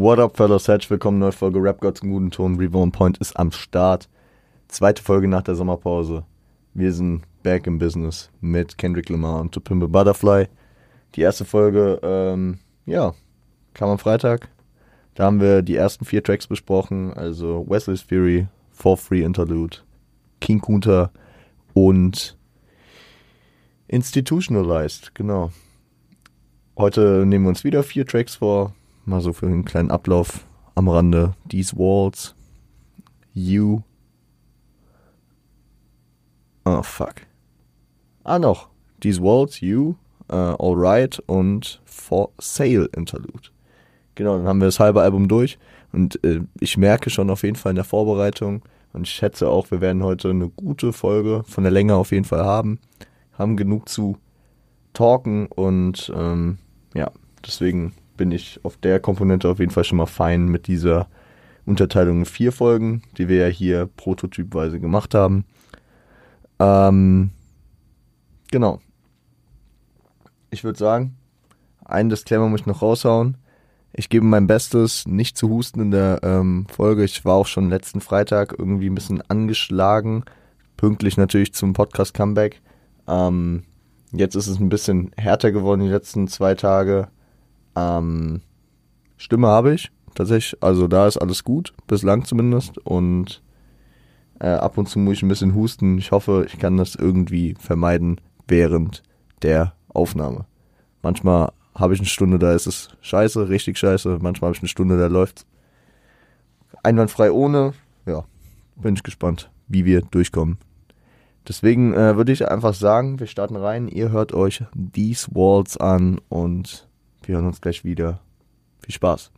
What up, fellas? Herzlich willkommen, neue Folge Rap Gods im guten Ton. Reborn Point ist am Start. Zweite Folge nach der Sommerpause. Wir sind back in business mit Kendrick Lamar und To Butterfly. Die erste Folge, ähm, ja, kam am Freitag. Da haben wir die ersten vier Tracks besprochen, also Wesley's Fury, For Free Interlude, King Kunta und Institutionalized, genau. Heute nehmen wir uns wieder vier Tracks vor, mal so für einen kleinen Ablauf am Rande. These Walls, You. Oh, fuck. Ah, noch. These Walls, You, uh, Alright und For Sale Interlude. Genau, dann haben wir das halbe Album durch und äh, ich merke schon auf jeden Fall in der Vorbereitung und ich schätze auch, wir werden heute eine gute Folge von der Länge auf jeden Fall haben. Haben genug zu talken und ähm, ja, deswegen bin ich auf der Komponente auf jeden Fall schon mal fein mit dieser Unterteilung in vier Folgen, die wir ja hier prototypweise gemacht haben. Ähm, genau. Ich würde sagen, einen Disclaimer muss ich noch raushauen. Ich gebe mein Bestes, nicht zu husten in der ähm, Folge. Ich war auch schon letzten Freitag irgendwie ein bisschen angeschlagen. Pünktlich natürlich zum Podcast-Comeback. Ähm, jetzt ist es ein bisschen härter geworden die letzten zwei Tage. Ähm, Stimme habe ich tatsächlich. Also da ist alles gut, bislang zumindest. Und äh, ab und zu muss ich ein bisschen husten. Ich hoffe, ich kann das irgendwie vermeiden während der Aufnahme. Manchmal habe ich eine Stunde, da ist es scheiße, richtig scheiße. Manchmal habe ich eine Stunde, da läuft einwandfrei ohne. Ja, bin ich gespannt, wie wir durchkommen. Deswegen äh, würde ich einfach sagen, wir starten rein. Ihr hört euch These Walls an und wir hören uns gleich wieder. Viel Spaß.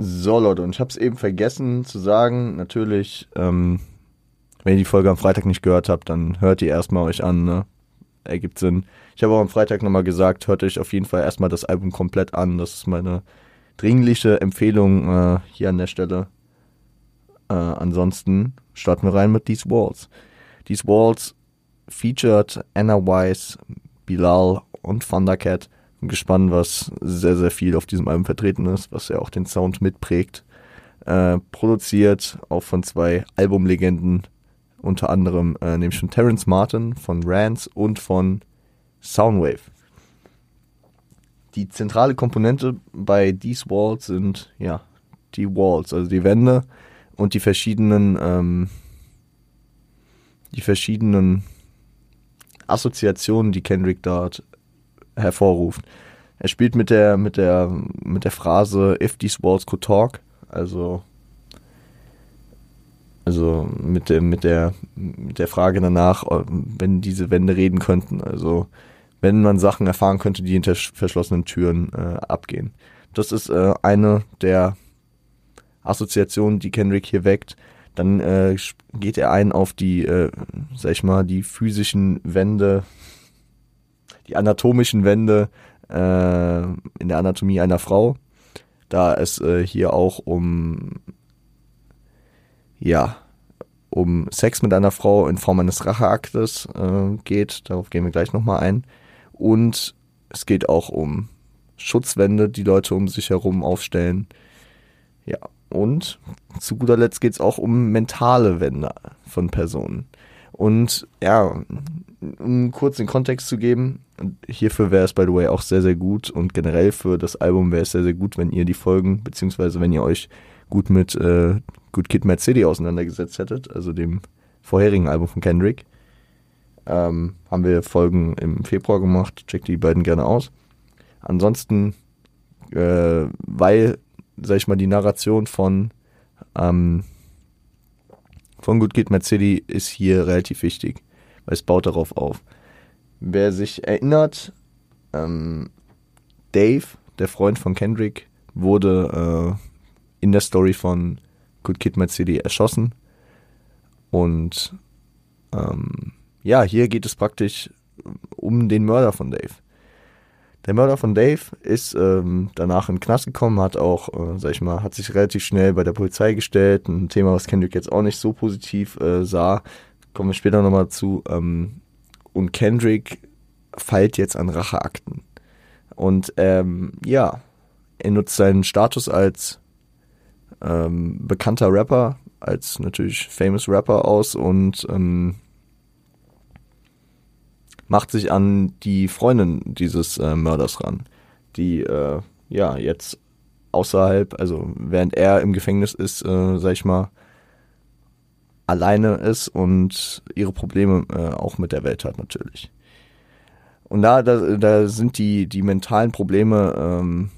So Leute, und ich habe es eben vergessen zu sagen, natürlich, ähm, wenn ihr die Folge am Freitag nicht gehört habt, dann hört ihr erstmal euch an, ne? Ergibt Sinn. Ich habe auch am Freitag nochmal gesagt, hört euch auf jeden Fall erstmal das Album komplett an. Das ist meine dringliche Empfehlung äh, hier an der Stelle. Äh, ansonsten starten wir rein mit These Walls. These Walls featured Anna Weiss, Bilal und Thundercat bin gespannt, was sehr, sehr viel auf diesem Album vertreten ist, was ja auch den Sound mitprägt. Äh, produziert auch von zwei Albumlegenden, unter anderem äh, nämlich von Terence Martin von Rance und von Soundwave. Die zentrale Komponente bei These Walls sind ja die Walls, also die Wände und die verschiedenen ähm, die verschiedenen Assoziationen, die Kendrick dort hervorruft. Er spielt mit der, mit der, mit der Phrase If these walls could talk, also, also mit der, mit der, mit der Frage danach, wenn diese Wände reden könnten, also wenn man Sachen erfahren könnte, die hinter verschlossenen Türen äh, abgehen. Das ist äh, eine der Assoziationen, die Kendrick hier weckt. Dann äh, geht er ein auf die, äh, sag ich mal, die physischen Wände die anatomischen Wände äh, in der Anatomie einer Frau, da es äh, hier auch um ja um Sex mit einer Frau in Form eines Racheaktes äh, geht. Darauf gehen wir gleich nochmal ein. Und es geht auch um Schutzwände, die Leute um sich herum aufstellen. Ja, und zu guter Letzt geht es auch um mentale Wände von Personen. Und ja, um kurz den Kontext zu geben, hierfür wäre es, by the way, auch sehr, sehr gut und generell für das Album wäre es sehr, sehr gut, wenn ihr die Folgen, beziehungsweise wenn ihr euch gut mit äh, Good Kid Mad City auseinandergesetzt hättet, also dem vorherigen Album von Kendrick. Ähm, haben wir Folgen im Februar gemacht, checkt die beiden gerne aus. Ansonsten, äh, weil, sag ich mal, die Narration von ähm, von Good Kid City ist hier relativ wichtig weil es baut darauf auf. Wer sich erinnert, ähm, Dave, der Freund von Kendrick, wurde äh, in der Story von Good Kid City erschossen. Und ähm, ja, hier geht es praktisch um den Mörder von Dave. Der Mörder von Dave ist ähm, danach in den Knast gekommen, hat auch, äh, sag ich mal, hat sich relativ schnell bei der Polizei gestellt. Ein Thema, was Kendrick jetzt auch nicht so positiv äh, sah. Kommen wir später nochmal zu. Ähm, und Kendrick feilt jetzt an Racheakten. Und ähm, ja, er nutzt seinen Status als ähm, bekannter Rapper, als natürlich famous Rapper aus und ähm, macht sich an die Freundin dieses äh, Mörders ran, die äh, ja jetzt außerhalb, also während er im Gefängnis ist, äh, sag ich mal, alleine ist und ihre Probleme äh, auch mit der Welt hat natürlich. Und da, da, da sind die, die mentalen Probleme ähm,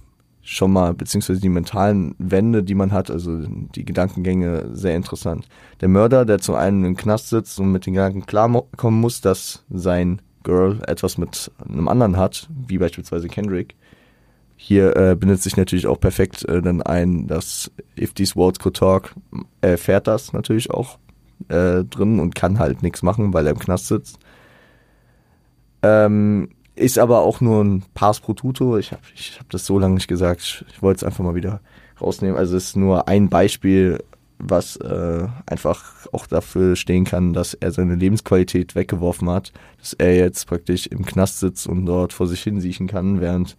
schon mal, beziehungsweise die mentalen Wände, die man hat, also die Gedankengänge sehr interessant. Der Mörder, der zu einem im Knast sitzt und mit den Gedanken klarkommen muss, dass sein Girl etwas mit einem anderen hat, wie beispielsweise Kendrick. Hier äh, bindet sich natürlich auch perfekt äh, dann ein, dass If These Words Could Talk, fährt das natürlich auch äh, drin und kann halt nichts machen, weil er im Knast sitzt. Ähm, ist aber auch nur ein Pass pro Tuto. Ich habe ich hab das so lange nicht gesagt. Ich, ich wollte es einfach mal wieder rausnehmen. Also es ist nur ein Beispiel, was äh, einfach auch dafür stehen kann, dass er seine Lebensqualität weggeworfen hat, dass er jetzt praktisch im Knast sitzt und dort vor sich hin siechen kann, während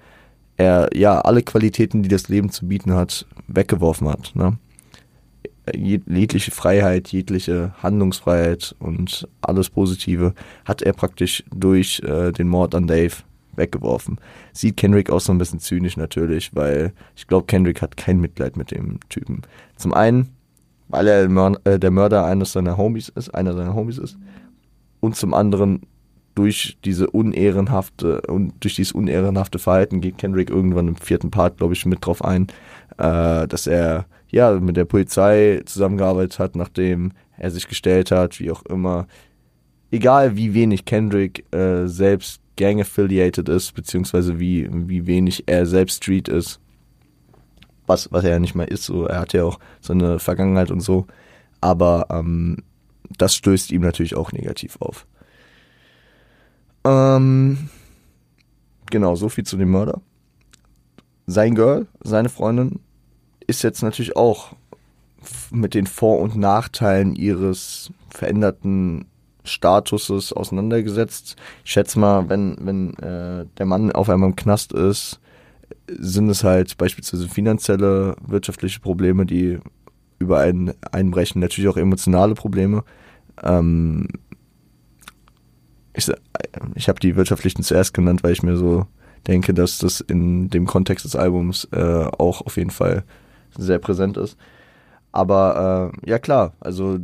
er ja alle Qualitäten, die das Leben zu bieten hat, weggeworfen hat. Ne? jegliche Freiheit, jegliche Handlungsfreiheit und alles Positive hat er praktisch durch äh, den Mord an Dave weggeworfen. Sieht Kendrick auch so ein bisschen zynisch natürlich, weil ich glaube, Kendrick hat kein Mitleid mit dem Typen. Zum einen, weil er äh, der Mörder eines seiner Homies ist, einer seiner Homies ist, und zum anderen durch diese unehrenhafte und durch dieses unehrenhafte Verhalten geht Kendrick irgendwann im vierten Part, glaube ich, mit drauf ein, äh, dass er ja, mit der Polizei zusammengearbeitet hat, nachdem er sich gestellt hat, wie auch immer. Egal wie wenig Kendrick äh, selbst gang-affiliated ist, beziehungsweise wie, wie wenig er selbst Street ist, was, was er ja nicht mehr ist, so, er hat ja auch seine Vergangenheit und so, aber ähm, das stößt ihm natürlich auch negativ auf. Ähm, genau, so viel zu dem Mörder. Sein Girl, seine Freundin, ist jetzt natürlich auch mit den Vor- und Nachteilen ihres veränderten Statuses auseinandergesetzt. Ich schätze mal, wenn, wenn äh, der Mann auf einmal im Knast ist, sind es halt beispielsweise finanzielle, wirtschaftliche Probleme, die über einen einbrechen, natürlich auch emotionale Probleme. Ähm, ich ich habe die wirtschaftlichen zuerst genannt, weil ich mir so denke, dass das in dem Kontext des Albums äh, auch auf jeden Fall sehr präsent ist. Aber äh, ja klar, also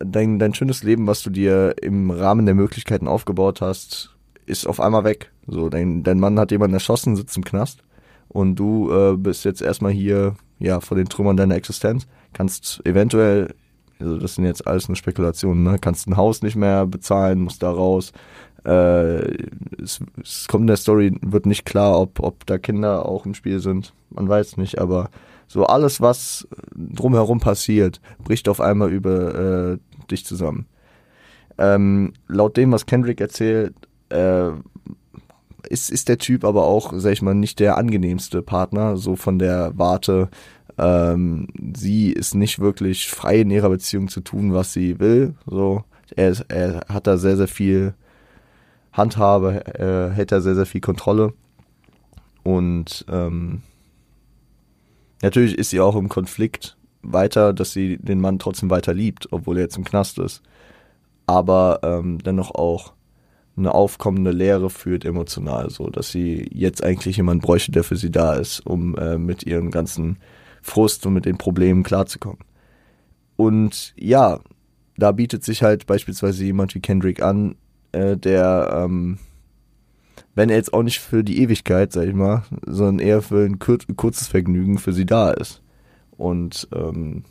dein, dein schönes Leben, was du dir im Rahmen der Möglichkeiten aufgebaut hast, ist auf einmal weg. So, dein, dein Mann hat jemanden erschossen, sitzt im Knast und du äh, bist jetzt erstmal hier, ja, vor den Trümmern deiner Existenz, kannst eventuell, also das sind jetzt alles nur Spekulationen, ne, kannst ein Haus nicht mehr bezahlen, musst da raus. Äh, es, es kommt in der Story, wird nicht klar, ob, ob da Kinder auch im Spiel sind. Man weiß nicht, aber so alles, was drumherum passiert, bricht auf einmal über äh, dich zusammen. Ähm, laut dem, was Kendrick erzählt, äh, ist, ist der Typ aber auch, sag ich mal, nicht der angenehmste Partner, so von der Warte. Ähm, sie ist nicht wirklich frei in ihrer Beziehung zu tun, was sie will. So, er, er hat da sehr, sehr viel Handhabe, er hält da sehr, sehr viel Kontrolle. Und ähm, Natürlich ist sie auch im Konflikt weiter, dass sie den Mann trotzdem weiter liebt, obwohl er jetzt im Knast ist. Aber ähm, dennoch auch eine aufkommende Leere führt emotional, so dass sie jetzt eigentlich jemand bräuchte, der für sie da ist, um äh, mit ihrem ganzen Frust und mit den Problemen klarzukommen. Und ja, da bietet sich halt beispielsweise jemand wie Kendrick an, äh, der ähm, wenn er jetzt auch nicht für die Ewigkeit, sag ich mal, sondern eher für ein kur kurzes Vergnügen für sie da ist. Und ähm,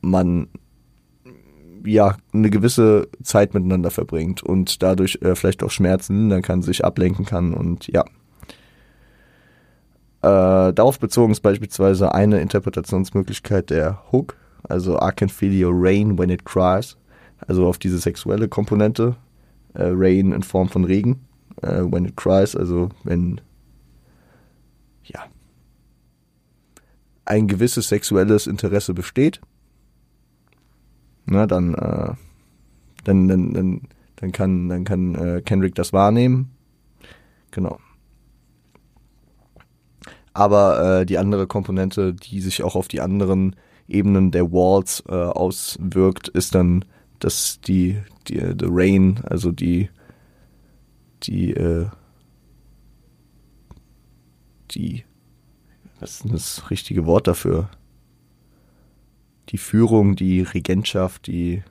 man ja eine gewisse Zeit miteinander verbringt und dadurch äh, vielleicht auch Schmerzen lindern kann, sich ablenken kann und ja. Äh, darauf bezogen ist beispielsweise eine Interpretationsmöglichkeit der Hook, also I can feel your rain when it cries, also auf diese sexuelle Komponente, äh, Rain in Form von Regen, äh, when it cries, also wenn ja ein gewisses sexuelles Interesse besteht, na, dann, äh, dann, dann, dann, dann kann, dann kann äh, Kendrick das wahrnehmen. Genau. Aber äh, die andere Komponente, die sich auch auf die anderen Ebenen der Walls äh, auswirkt, ist dann, dass die, die the Rain, also die die äh, die was ist das richtige Wort dafür? Die Führung, die Regentschaft, die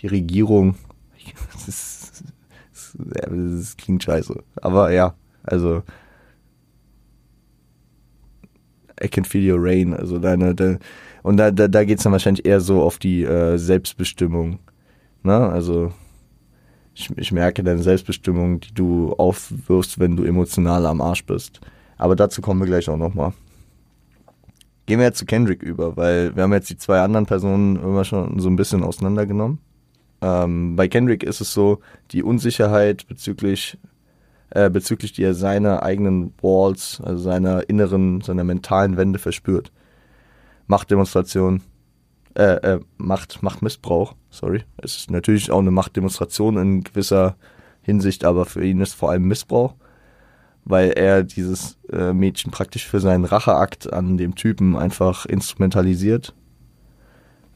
die Regierung. Das, ist, das, klingt scheiße. Aber ja, also I can feel your rain. Also deine, deine und da, da, da geht es dann wahrscheinlich eher so auf die äh, Selbstbestimmung. Ne? Also ich, ich merke deine Selbstbestimmung, die du aufwirfst, wenn du emotional am Arsch bist. Aber dazu kommen wir gleich auch nochmal. Gehen wir jetzt zu Kendrick über, weil wir haben jetzt die zwei anderen Personen immer schon so ein bisschen auseinandergenommen. Ähm, bei Kendrick ist es so, die Unsicherheit bezüglich äh, bezüglich die er seine eigenen Walls, also seiner inneren, seiner mentalen Wände verspürt. Machtdemonstration, äh, äh, Macht, Machtmissbrauch, sorry. Es ist natürlich auch eine Machtdemonstration in gewisser Hinsicht, aber für ihn ist vor allem Missbrauch, weil er dieses äh, Mädchen praktisch für seinen Racheakt an dem Typen einfach instrumentalisiert.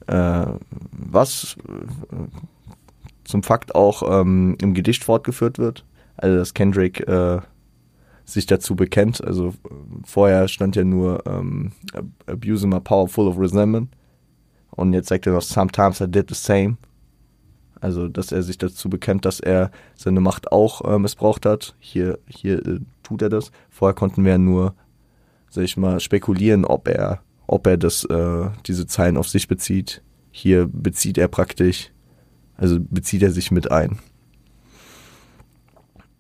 Äh, was äh, zum Fakt auch ähm, im Gedicht fortgeführt wird. Also dass Kendrick äh, sich dazu bekennt. Also vorher stand ja nur ähm, Abusing my power full of resentment. Und jetzt sagt er noch, sometimes I did the same. Also, dass er sich dazu bekennt, dass er seine Macht auch äh, missbraucht hat. Hier, hier äh, tut er das. Vorher konnten wir nur, sag ich mal, spekulieren, ob er, ob er das, äh, diese Zeilen auf sich bezieht. Hier bezieht er praktisch, also bezieht er sich mit ein.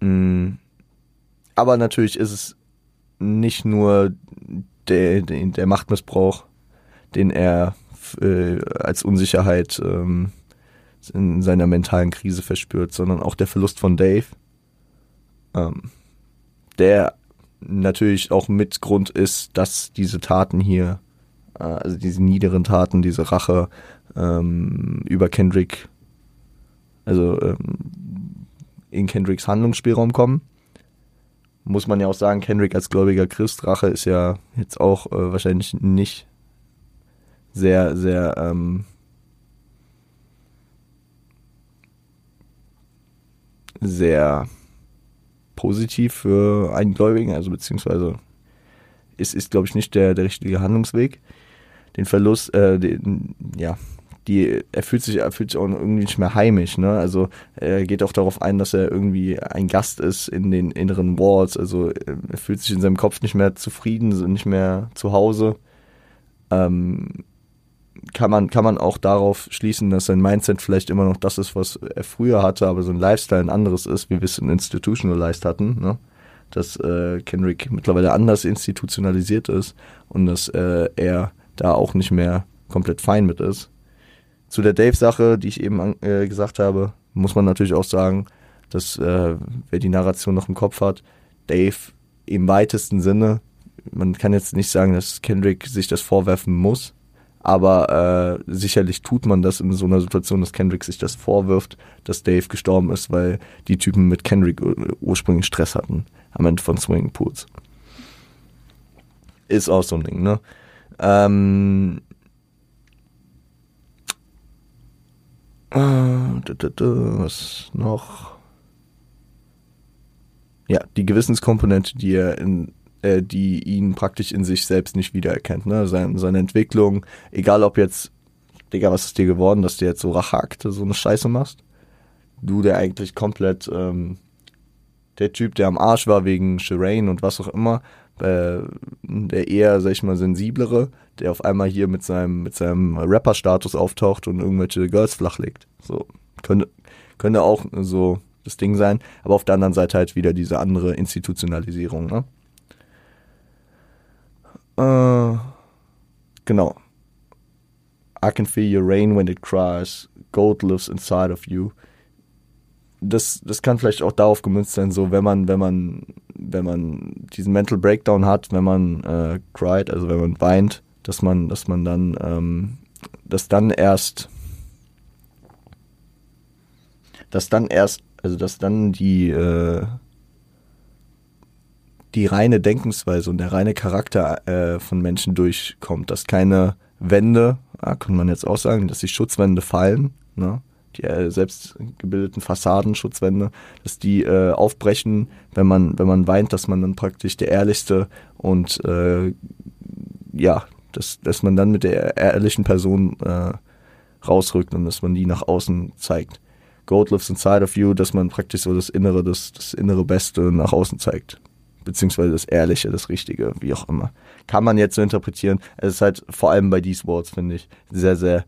Mm. Aber natürlich ist es nicht nur der, der, der Machtmissbrauch, den er äh, als Unsicherheit ähm, in seiner mentalen Krise verspürt, sondern auch der Verlust von Dave, ähm, der natürlich auch mit Grund ist, dass diese Taten hier, äh, also diese niederen Taten, diese Rache ähm, über Kendrick, also ähm, in Kendricks Handlungsspielraum kommen. Muss man ja auch sagen, Kendrick als gläubiger Christ, Rache ist ja jetzt auch äh, wahrscheinlich nicht sehr, sehr ähm, sehr positiv für einen Gläubigen, also beziehungsweise ist, ist glaube ich, nicht der, der richtige Handlungsweg. Den Verlust, äh, den, ja, die, er fühlt sich, er fühlt sich auch irgendwie nicht mehr heimisch, ne? Also er geht auch darauf ein, dass er irgendwie ein Gast ist in den inneren Walls. Also er fühlt sich in seinem Kopf nicht mehr zufrieden, nicht mehr zu Hause. Ähm, kann man, kann man auch darauf schließen, dass sein Mindset vielleicht immer noch das ist, was er früher hatte, aber so ein Lifestyle ein anderes ist, wie wir es in Institutionalized hatten, ne? Dass äh, Kendrick mittlerweile anders institutionalisiert ist und dass äh, er da auch nicht mehr komplett fein mit ist. Zu der Dave-Sache, die ich eben äh, gesagt habe, muss man natürlich auch sagen, dass äh, wer die Narration noch im Kopf hat, Dave im weitesten Sinne, man kann jetzt nicht sagen, dass Kendrick sich das vorwerfen muss, aber äh, sicherlich tut man das in so einer Situation, dass Kendrick sich das vorwirft, dass Dave gestorben ist, weil die Typen mit Kendrick ursprünglich Stress hatten am Ende von Swinging Pools. Ist auch so ein Ding, ne? Ähm, Äh, was noch? Ja, die Gewissenskomponente, die er in, äh, die ihn praktisch in sich selbst nicht wiedererkennt, ne? Seine, seine Entwicklung, egal ob jetzt, Digga, was ist dir geworden, dass du jetzt so Racheakte, so eine Scheiße machst? Du, der eigentlich komplett, ähm, der Typ, der am Arsch war wegen Shireen und was auch immer, äh, der eher, sag ich mal, sensiblere, der auf einmal hier mit seinem, mit seinem Rapper-Status auftaucht und irgendwelche Girls flachlegt. So, könnte, könnte auch so das Ding sein, aber auf der anderen Seite halt wieder diese andere Institutionalisierung, ne? Äh, genau. I can feel your rain when it cries, gold lives inside of you. Das, das kann vielleicht auch darauf gemünzt sein, so wenn man, wenn man, wenn man diesen Mental Breakdown hat, wenn man äh, cried, also wenn man weint, dass man, dass man dann, ähm, dass dann erst, dass dann erst, also dass dann die, äh, die reine Denkensweise und der reine Charakter äh, von Menschen durchkommt, dass keine Wände, ja, kann man jetzt auch sagen, dass die Schutzwände fallen, ne? die äh, selbst gebildeten Fassaden, Schutzwände, dass die äh, aufbrechen, wenn man, wenn man weint, dass man dann praktisch der ehrlichste und äh, ja, dass, dass man dann mit der ehrlichen Person äh, rausrückt und dass man die nach außen zeigt. God lives inside of you, dass man praktisch so das Innere, das, das innere Beste nach außen zeigt beziehungsweise das Ehrliche, das Richtige, wie auch immer. Kann man jetzt so interpretieren. Es ist halt vor allem bei These Words, finde ich, sehr, sehr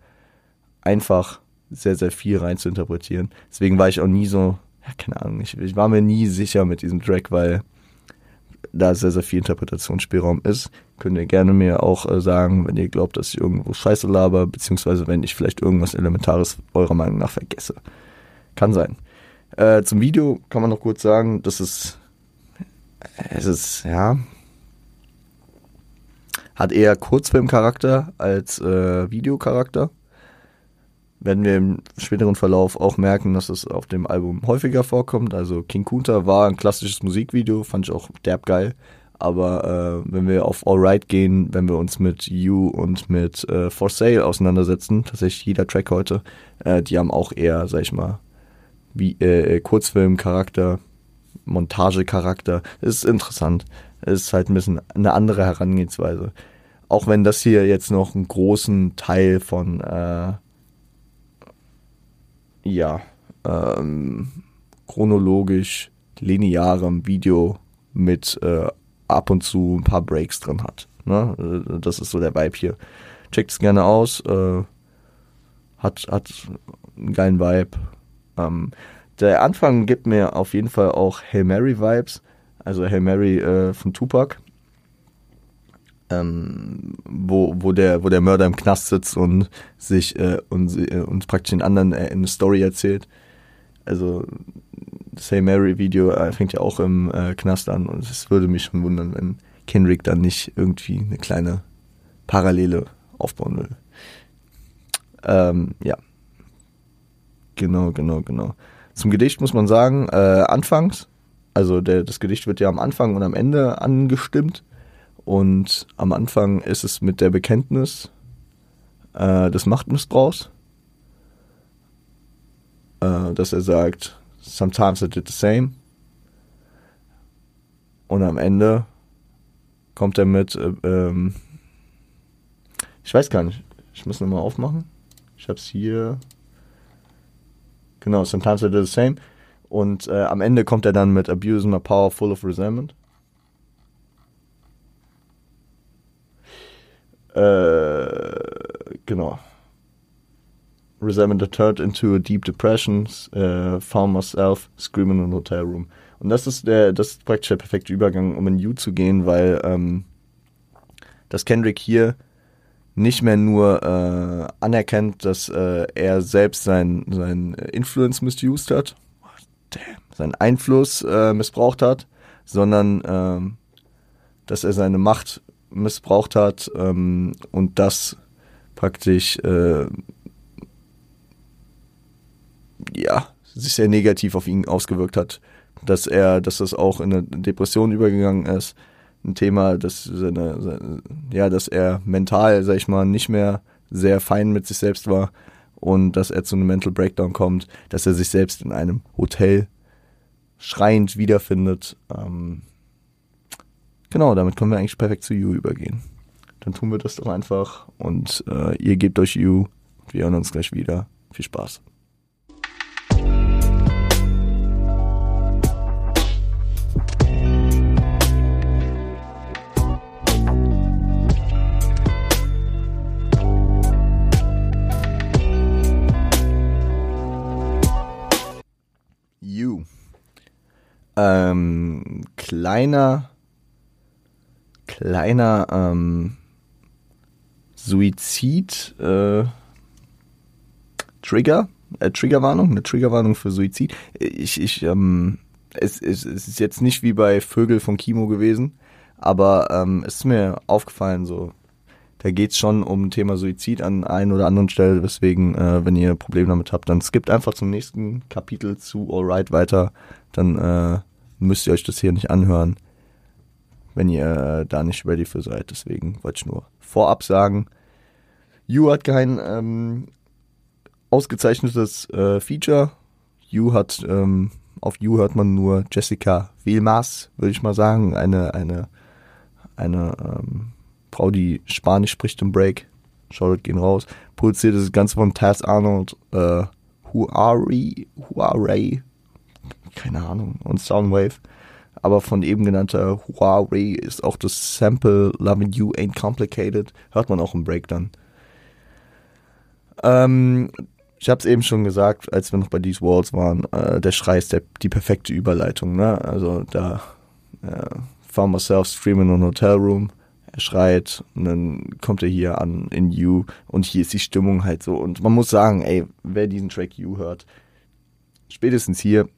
einfach, sehr, sehr viel rein zu interpretieren. Deswegen war ich auch nie so, ja, keine Ahnung, ich, ich war mir nie sicher mit diesem Track, weil da sehr, sehr viel Interpretationsspielraum ist. Könnt ihr gerne mir auch äh, sagen, wenn ihr glaubt, dass ich irgendwo Scheiße laber, beziehungsweise wenn ich vielleicht irgendwas Elementares eurer Meinung nach vergesse. Kann sein. Äh, zum Video kann man noch kurz sagen, dass es es ist, ja, hat eher Kurzfilmcharakter als äh, Videocharakter. Werden wir im späteren Verlauf auch merken, dass es auf dem Album häufiger vorkommt. Also King Kunta war ein klassisches Musikvideo, fand ich auch derb geil. Aber äh, wenn wir auf Alright gehen, wenn wir uns mit You und mit äh, For Sale auseinandersetzen, tatsächlich jeder Track heute, äh, die haben auch eher, sag ich mal, wie äh, Kurzfilmcharakter Montagecharakter. Ist interessant. Ist halt ein bisschen eine andere Herangehensweise. Auch wenn das hier jetzt noch einen großen Teil von äh, ja ähm, chronologisch linearem Video mit äh, ab und zu ein paar Breaks drin hat. Ne? Das ist so der Vibe hier. Checkt es gerne aus. Äh, hat, hat einen geilen Vibe. Ähm, der Anfang gibt mir auf jeden Fall auch Hail Mary Vibes, also Hail Mary äh, von Tupac. Ähm, wo, wo, der, wo der Mörder im Knast sitzt und sich äh, und, äh, und praktisch den anderen äh, eine Story erzählt. Also das Hail Mary Video äh, fängt ja auch im äh, Knast an und es würde mich schon wundern, wenn Kendrick dann nicht irgendwie eine kleine Parallele aufbauen will. Ähm, ja. Genau, genau, genau. Zum Gedicht muss man sagen, äh, anfangs, also der, das Gedicht wird ja am Anfang und am Ende angestimmt. Und am Anfang ist es mit der Bekenntnis äh, des Machtmissbrauchs, äh, dass er sagt, sometimes I did the same. Und am Ende kommt er mit, äh, ähm, ich weiß gar nicht, ich muss nochmal aufmachen. Ich hab's hier. Genau, sometimes I did the same. Und äh, am Ende kommt er dann mit Abusing my power full of resentment. Äh, genau. Resentment turned into a deep depression, uh, found myself screaming in a hotel room. Und das ist der, das ist praktisch der perfekte Übergang, um in You zu gehen, weil ähm, das Kendrick hier nicht mehr nur äh, anerkennt, dass äh, er selbst sein, sein Influence misused hat, seinen Einfluss äh, missbraucht hat, sondern ähm, dass er seine Macht missbraucht hat ähm, und das praktisch äh, ja sich sehr negativ auf ihn ausgewirkt hat, dass er, dass das auch in eine Depression übergegangen ist, ein Thema, dass seine, ja, dass er mental, sag ich mal, nicht mehr sehr fein mit sich selbst war und dass er zu einem Mental Breakdown kommt, dass er sich selbst in einem Hotel schreiend wiederfindet. Ähm, genau, damit können wir eigentlich perfekt zu You übergehen. Dann tun wir das doch einfach und äh, ihr gebt euch You. Wir hören uns gleich wieder. Viel Spaß. Ähm, kleiner, kleiner ähm, Suizid, äh, Trigger, äh, Triggerwarnung, eine Triggerwarnung für Suizid. Ich, ich, ähm, es, es, es ist jetzt nicht wie bei Vögel von Kimo gewesen, aber ähm, es ist mir aufgefallen, so, da geht's schon um Thema Suizid an ein oder anderen Stelle, deswegen, äh, wenn ihr Probleme damit habt, dann skippt einfach zum nächsten Kapitel zu Alright weiter, dann äh, müsst ihr euch das hier nicht anhören, wenn ihr äh, da nicht ready für seid. Deswegen wollte ich nur vorab sagen, You hat kein ähm, ausgezeichnetes äh, Feature. You hat ähm, auf You hört man nur Jessica Wilmas, würde ich mal sagen, eine eine eine ähm, Frau, die Spanisch spricht im Break. Shoutout gehen raus. Produziert das Ganze von Taz Arnold, äh, Huari, Huawei, keine Ahnung, und Soundwave. Aber von eben genannter Huawei ist auch das Sample Loving You Ain't Complicated. Hört man auch im Break dann. Ähm, ich habe es eben schon gesagt, als wir noch bei These Walls waren, äh, der Schrei ist der, die perfekte Überleitung. Ne? Also da äh, found myself streaming in a hotel room. Er schreit und dann kommt er hier an in You und hier ist die Stimmung halt so. Und man muss sagen, ey, wer diesen Track You hört, spätestens hier,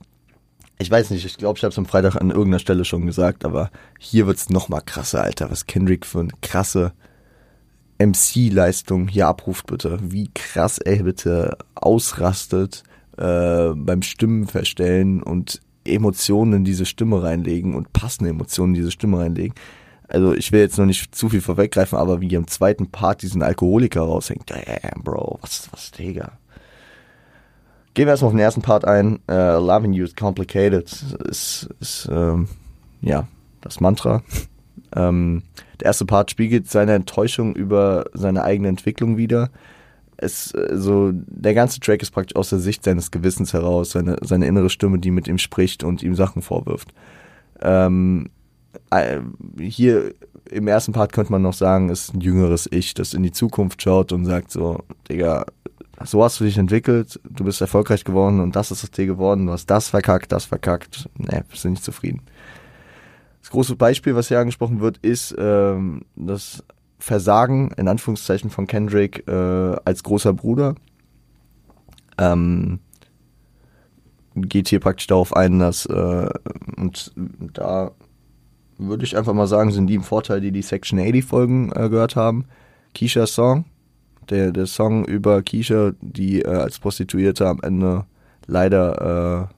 ich weiß nicht, ich glaube, ich habe es am Freitag an irgendeiner Stelle schon gesagt, aber hier wird's noch mal krasser, Alter. Was Kendrick für eine krasse MC-Leistung hier abruft, bitte. Wie krass er bitte ausrastet äh, beim Stimmen verstellen und Emotionen in diese Stimme reinlegen und passende Emotionen in diese Stimme reinlegen. Also ich will jetzt noch nicht zu viel vorweggreifen, aber wie im zweiten Part diesen Alkoholiker raushängt. Damn, Bro, was, was, Digga. Gehen wir erstmal auf den ersten Part ein. Uh, Loving You is Complicated ist, ist ähm, ja, das Mantra. ähm, der erste Part spiegelt seine Enttäuschung über seine eigene Entwicklung wieder. Es, also, der ganze Track ist praktisch aus der Sicht seines Gewissens heraus, seine, seine innere Stimme, die mit ihm spricht und ihm Sachen vorwirft. Ähm, äh, hier im ersten Part könnte man noch sagen, ist ein jüngeres Ich, das in die Zukunft schaut und sagt so, Digga, so hast du dich entwickelt, du bist erfolgreich geworden und das ist aus dir geworden, du hast das verkackt, das verkackt, ne, bist du nicht zufrieden. Das große Beispiel, was hier angesprochen wird, ist ähm, das Versagen, in Anführungszeichen, von Kendrick äh, als großer Bruder. Ähm, geht hier praktisch darauf ein, dass, äh, und da würde ich einfach mal sagen, sind die im Vorteil, die die Section 80 Folgen äh, gehört haben. Keisha's Song, der, der Song über Keisha, die äh, als Prostituierte am Ende leider äh,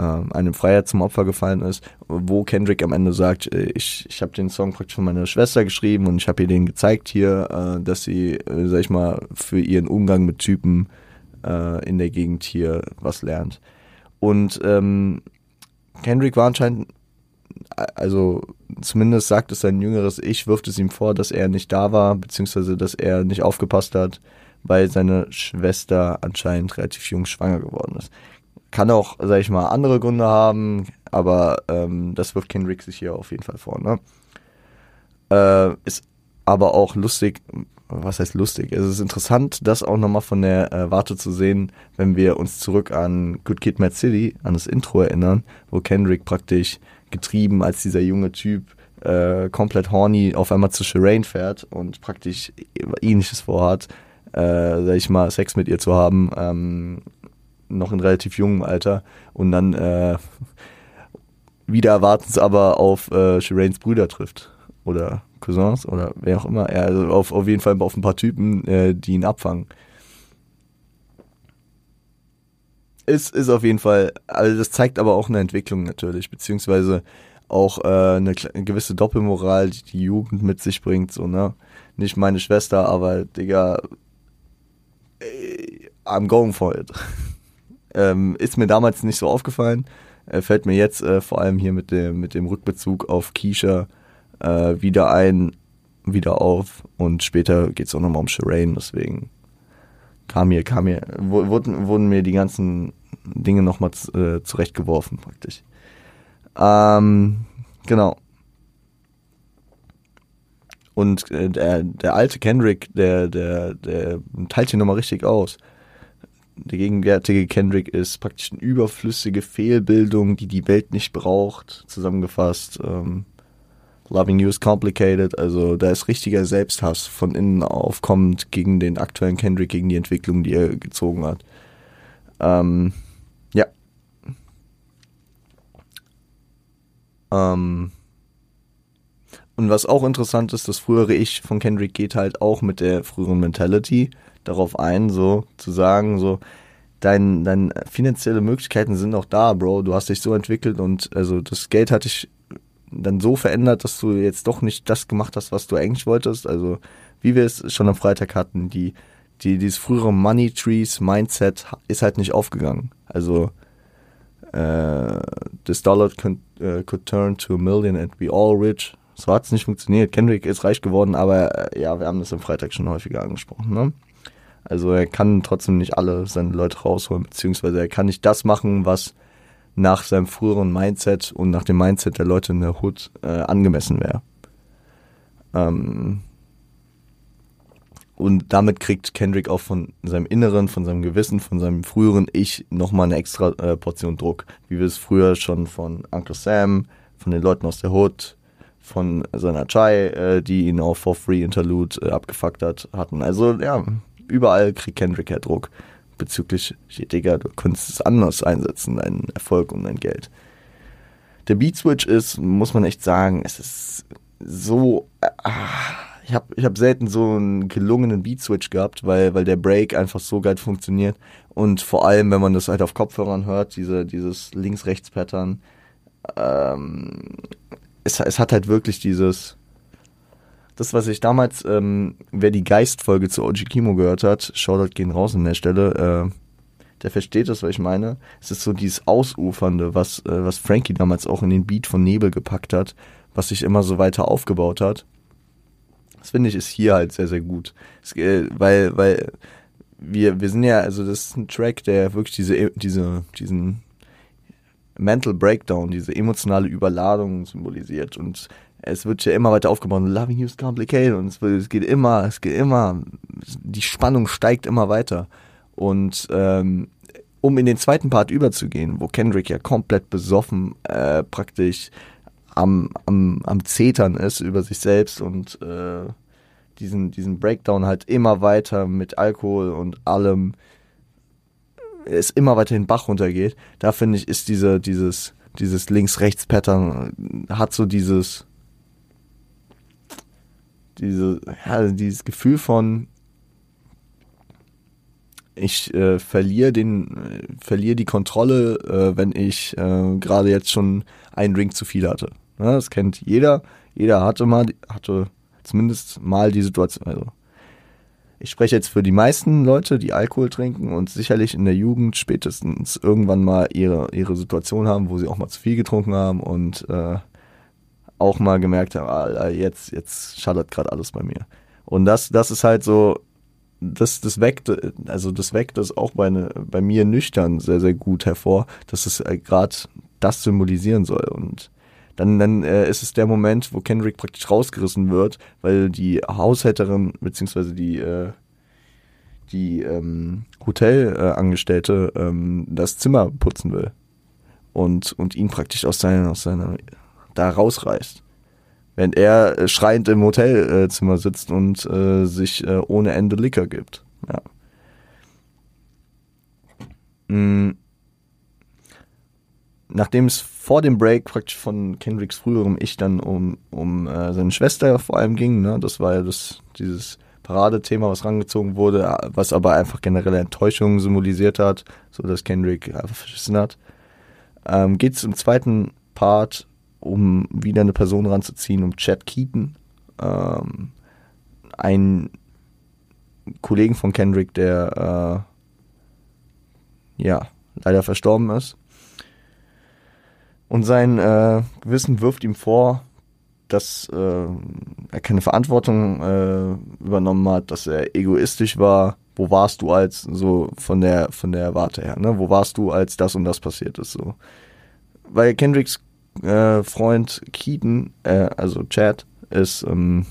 ähm, einem Freier zum Opfer gefallen ist, wo Kendrick am Ende sagt, äh, ich, ich habe den Song praktisch von meiner Schwester geschrieben und ich habe ihr den gezeigt hier, äh, dass sie, äh, sag ich mal, für ihren Umgang mit Typen äh, in der Gegend hier was lernt. Und ähm, Kendrick war anscheinend, also zumindest sagt es sein jüngeres Ich, wirft es ihm vor, dass er nicht da war, beziehungsweise dass er nicht aufgepasst hat, weil seine Schwester anscheinend relativ jung schwanger geworden ist. Kann auch, sag ich mal, andere Gründe haben, aber ähm, das wirft Kendrick sich hier auf jeden Fall vor. Ne? Äh, ist aber auch lustig, was heißt lustig? Es ist interessant, das auch nochmal von der äh, Warte zu sehen, wenn wir uns zurück an Good Kid, Mad City, an das Intro erinnern, wo Kendrick praktisch getrieben als dieser junge Typ äh, komplett horny auf einmal zu Shireen fährt und praktisch ähnliches vorhat, äh, sag ich mal, Sex mit ihr zu haben. Ähm, noch in relativ jungem Alter und dann äh, wieder erwartens aber auf äh, Shireens Brüder trifft oder Cousins oder wer auch immer. Also auf, auf jeden Fall auf ein paar Typen, äh, die ihn abfangen. Ist, ist auf jeden Fall, also das zeigt aber auch eine Entwicklung natürlich, beziehungsweise auch äh, eine, eine gewisse Doppelmoral, die die Jugend mit sich bringt, so, ne? Nicht meine Schwester, aber, Digga, I'm going for it. Ähm, ist mir damals nicht so aufgefallen. Äh, fällt mir jetzt äh, vor allem hier mit dem, mit dem Rückbezug auf Keisha äh, wieder ein, wieder auf. Und später geht es auch nochmal um Shireen, deswegen kam mir, kam mir, wurden, wurden mir die ganzen Dinge nochmal äh, zurechtgeworfen, praktisch. Ähm, genau. Und äh, der, der alte Kendrick, der, der, der teilt hier nochmal richtig aus der gegenwärtige Kendrick ist praktisch eine überflüssige Fehlbildung, die die Welt nicht braucht, zusammengefasst. Ähm, Loving You is Complicated, also da ist richtiger Selbsthass von innen aufkommend gegen den aktuellen Kendrick, gegen die Entwicklung, die er gezogen hat. Ähm, ja. Ähm, und was auch interessant ist, das frühere Ich von Kendrick geht halt auch mit der früheren Mentality darauf ein, so zu sagen, so, dein, deine finanzielle Möglichkeiten sind noch da, Bro. Du hast dich so entwickelt und also das Geld hat dich dann so verändert, dass du jetzt doch nicht das gemacht hast, was du eigentlich wolltest. Also wie wir es schon am Freitag hatten, die, die dieses frühere Money Trees Mindset ist halt nicht aufgegangen. Also äh, this dollar could, uh, could turn to a million and be all rich. So hat es nicht funktioniert. Kendrick ist reich geworden, aber äh, ja, wir haben das am Freitag schon häufiger angesprochen. Ne? Also er kann trotzdem nicht alle seine Leute rausholen, beziehungsweise er kann nicht das machen, was nach seinem früheren Mindset und nach dem Mindset der Leute in der Hood äh, angemessen wäre. Ähm und damit kriegt Kendrick auch von seinem Inneren, von seinem Gewissen, von seinem früheren Ich nochmal eine extra äh, Portion Druck, wie wir es früher schon von Uncle Sam, von den Leuten aus der Hood, von seiner Chai, äh, die ihn auch for free Interlude äh, abgefuckt hat, hatten. Also ja, überall kriegt Kendrick ja Druck bezüglich, Digga, du könntest es anders einsetzen, deinen Erfolg und dein Geld. Der Beat Switch ist, muss man echt sagen, es ist so, ah, ich habe ich hab selten so einen gelungenen Beat Switch gehabt, weil, weil der Break einfach so geil funktioniert und vor allem, wenn man das halt auf Kopfhörern hört, diese, dieses Links-Rechts-Pattern, ähm, es, es hat halt wirklich dieses, das, was ich damals, ähm, wer die Geistfolge zu OG Kimo gehört hat, Shoutout gehen raus an der Stelle, äh, der versteht das, was ich meine. Es ist so dieses Ausufernde, was, äh, was Frankie damals auch in den Beat von Nebel gepackt hat, was sich immer so weiter aufgebaut hat. Das finde ich ist hier halt sehr, sehr gut. Es, äh, weil, weil wir, wir sind ja, also das ist ein Track, der wirklich diese, diese, diesen Mental Breakdown, diese emotionale Überladung symbolisiert. Und es wird ja immer weiter aufgebaut. Loving you is complicated und es, es, geht immer, es geht immer, die Spannung steigt immer weiter. Und ähm, um in den zweiten Part überzugehen, wo Kendrick ja komplett besoffen äh, praktisch am, am, am Zetern ist über sich selbst und äh, diesen, diesen Breakdown halt immer weiter mit Alkohol und allem es immer weiter den Bach runtergeht, da finde ich, ist diese, dieses, dieses Links-Rechts-Pattern, hat so dieses, diese, ja, dieses Gefühl von, ich äh, verliere den, äh, verliere die Kontrolle, äh, wenn ich äh, gerade jetzt schon einen Drink zu viel hatte. Ja, das kennt jeder. Jeder hatte mal, hatte zumindest mal die Situation. Also ich spreche jetzt für die meisten Leute, die Alkohol trinken und sicherlich in der Jugend spätestens irgendwann mal ihre ihre Situation haben, wo sie auch mal zu viel getrunken haben und äh, auch mal gemerkt habe, ah, jetzt, jetzt schallert gerade alles bei mir. Und das, das ist halt so, das, das weckt, also das weckt das auch bei, ne, bei mir nüchtern sehr, sehr gut hervor, dass es äh, gerade das symbolisieren soll. Und dann, dann äh, ist es der Moment, wo Kendrick praktisch rausgerissen wird, weil die Haushälterin, beziehungsweise die, äh, die ähm, Hotelangestellte äh, ähm, das Zimmer putzen will. Und, und ihn praktisch aus seiner, aus seiner da rausreißt. Während er äh, schreiend im Hotelzimmer sitzt und äh, sich äh, ohne Ende Licker gibt. Ja. Mhm. Nachdem es vor dem Break praktisch von Kendricks früherem Ich dann um, um äh, seine Schwester vor allem ging, ne? das war ja das, dieses Paradethema, was rangezogen wurde, was aber einfach generelle Enttäuschung symbolisiert hat, so dass Kendrick einfach verschissen hat. Ähm, Geht es im zweiten Part um wieder eine Person ranzuziehen, um Chad Keaton, ähm, einen Kollegen von Kendrick, der äh, ja leider verstorben ist. Und sein äh, Gewissen wirft ihm vor, dass äh, er keine Verantwortung äh, übernommen hat, dass er egoistisch war. Wo warst du als so von der von der Warte her? Ne? Wo warst du als das und das passiert ist so? Weil Kendricks äh, Freund Keaton, äh, also Chad, ist ähm,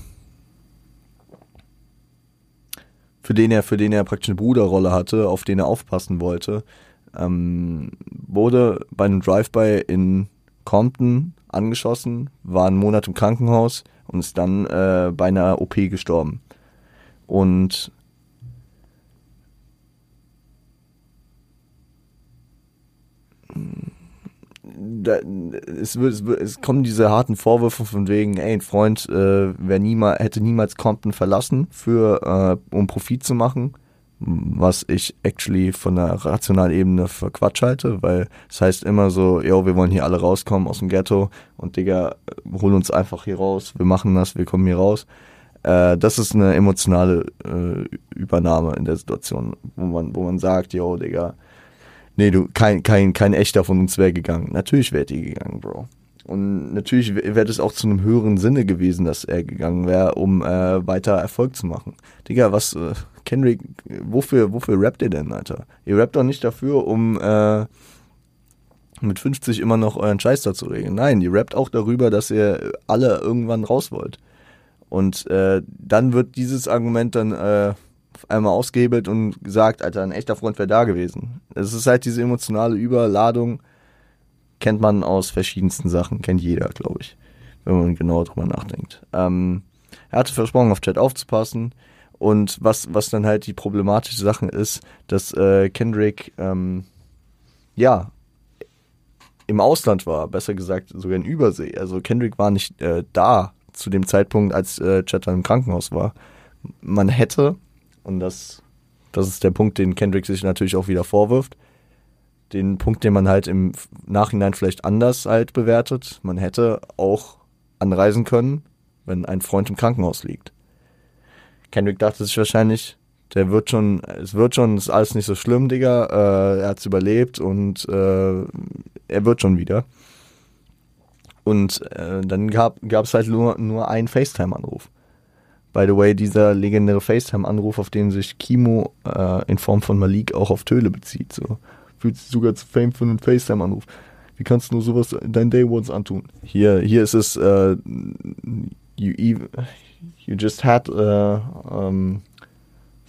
für den er für den er praktisch eine Bruderrolle hatte, auf den er aufpassen wollte, ähm, wurde bei einem Drive-by in Compton angeschossen, war einen Monat im Krankenhaus und ist dann äh, bei einer OP gestorben. Und da, es, es, es kommen diese harten Vorwürfe von wegen, ey, ein Freund äh, niemals, hätte niemals Compton verlassen, für, äh, um Profit zu machen, was ich actually von der rationalen Ebene für Quatsch halte, weil es heißt immer so, yo, wir wollen hier alle rauskommen aus dem Ghetto und Digga, hol uns einfach hier raus, wir machen das, wir kommen hier raus. Äh, das ist eine emotionale äh, Übernahme in der Situation, wo man, wo man sagt, yo, Digga, nee, du, kein, kein, kein echter von uns wäre gegangen. Natürlich wäre die gegangen, Bro. Und natürlich wäre das auch zu einem höheren Sinne gewesen, dass er gegangen wäre, um äh, weiter Erfolg zu machen. Digga, was, äh, Kendrick, wofür, wofür rappt ihr denn, Alter? Ihr rappt doch nicht dafür, um äh, mit 50 immer noch euren Scheiß da zu regeln. Nein, ihr rappt auch darüber, dass ihr alle irgendwann raus wollt. Und äh, dann wird dieses Argument dann äh, einmal ausgehebelt und gesagt, Alter, ein echter Freund wäre da gewesen. Es ist halt diese emotionale Überladung, kennt man aus verschiedensten Sachen, kennt jeder, glaube ich, wenn man genau drüber nachdenkt. Ähm, er hatte versprochen, auf Chat aufzupassen. Und was, was dann halt die problematische Sache ist, dass äh, Kendrick, ähm, ja, im Ausland war, besser gesagt sogar in Übersee. Also Kendrick war nicht äh, da zu dem Zeitpunkt, als äh, Chatter im Krankenhaus war. Man hätte und das, das ist der Punkt, den Kendrick sich natürlich auch wieder vorwirft. Den Punkt, den man halt im Nachhinein vielleicht anders halt bewertet. Man hätte auch anreisen können, wenn ein Freund im Krankenhaus liegt. Kendrick dachte sich wahrscheinlich, der wird schon, es wird schon, ist alles nicht so schlimm, Digga. Äh, er hat's überlebt und äh, er wird schon wieder. Und äh, dann gab es halt nur, nur einen FaceTime-Anruf. By the way, dieser legendäre FaceTime-Anruf, auf den sich Kimo äh, in Form von Malik auch auf Töle bezieht. So. Fühlt sich sogar zu Fame für einen FaceTime-Anruf. Wie kannst du nur sowas dein Day Ones antun? Hier, hier ist es, uh, you, even, you just had a um,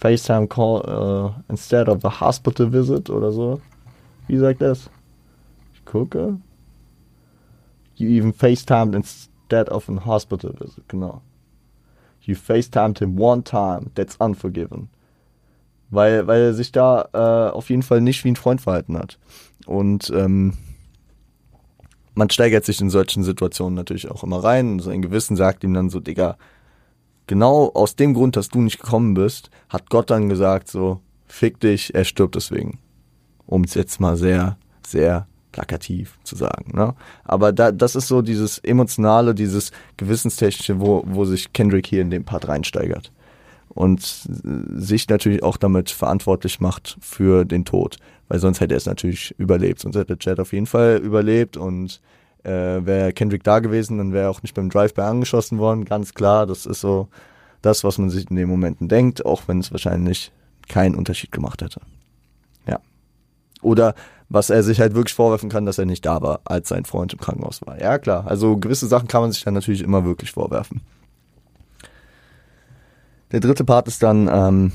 FaceTime call uh, instead of a hospital visit oder so. Wie sagt das? Ich gucke. You even FaceTimed instead of a hospital visit, genau. You FaceTimed him one time, that's unforgiven. Weil, weil er sich da äh, auf jeden Fall nicht wie ein Freund verhalten hat. Und ähm, man steigert sich in solchen Situationen natürlich auch immer rein und sein Gewissen sagt ihm dann so, Digga, genau aus dem Grund, dass du nicht gekommen bist, hat Gott dann gesagt so, fick dich, er stirbt deswegen. Um es jetzt mal sehr, sehr plakativ zu sagen. Ne? Aber da, das ist so dieses emotionale, dieses gewissenstechnische, wo, wo sich Kendrick hier in den Part reinsteigert und sich natürlich auch damit verantwortlich macht für den Tod, weil sonst hätte er es natürlich überlebt, sonst hätte Chad auf jeden Fall überlebt und äh, wäre Kendrick da gewesen, dann wäre er auch nicht beim Drive-By angeschossen worden, ganz klar, das ist so das, was man sich in den Momenten denkt, auch wenn es wahrscheinlich keinen Unterschied gemacht hätte. Ja. Oder was er sich halt wirklich vorwerfen kann, dass er nicht da war, als sein Freund im Krankenhaus war. Ja, klar. Also gewisse Sachen kann man sich dann natürlich immer wirklich vorwerfen. Der dritte Part ist dann, ähm,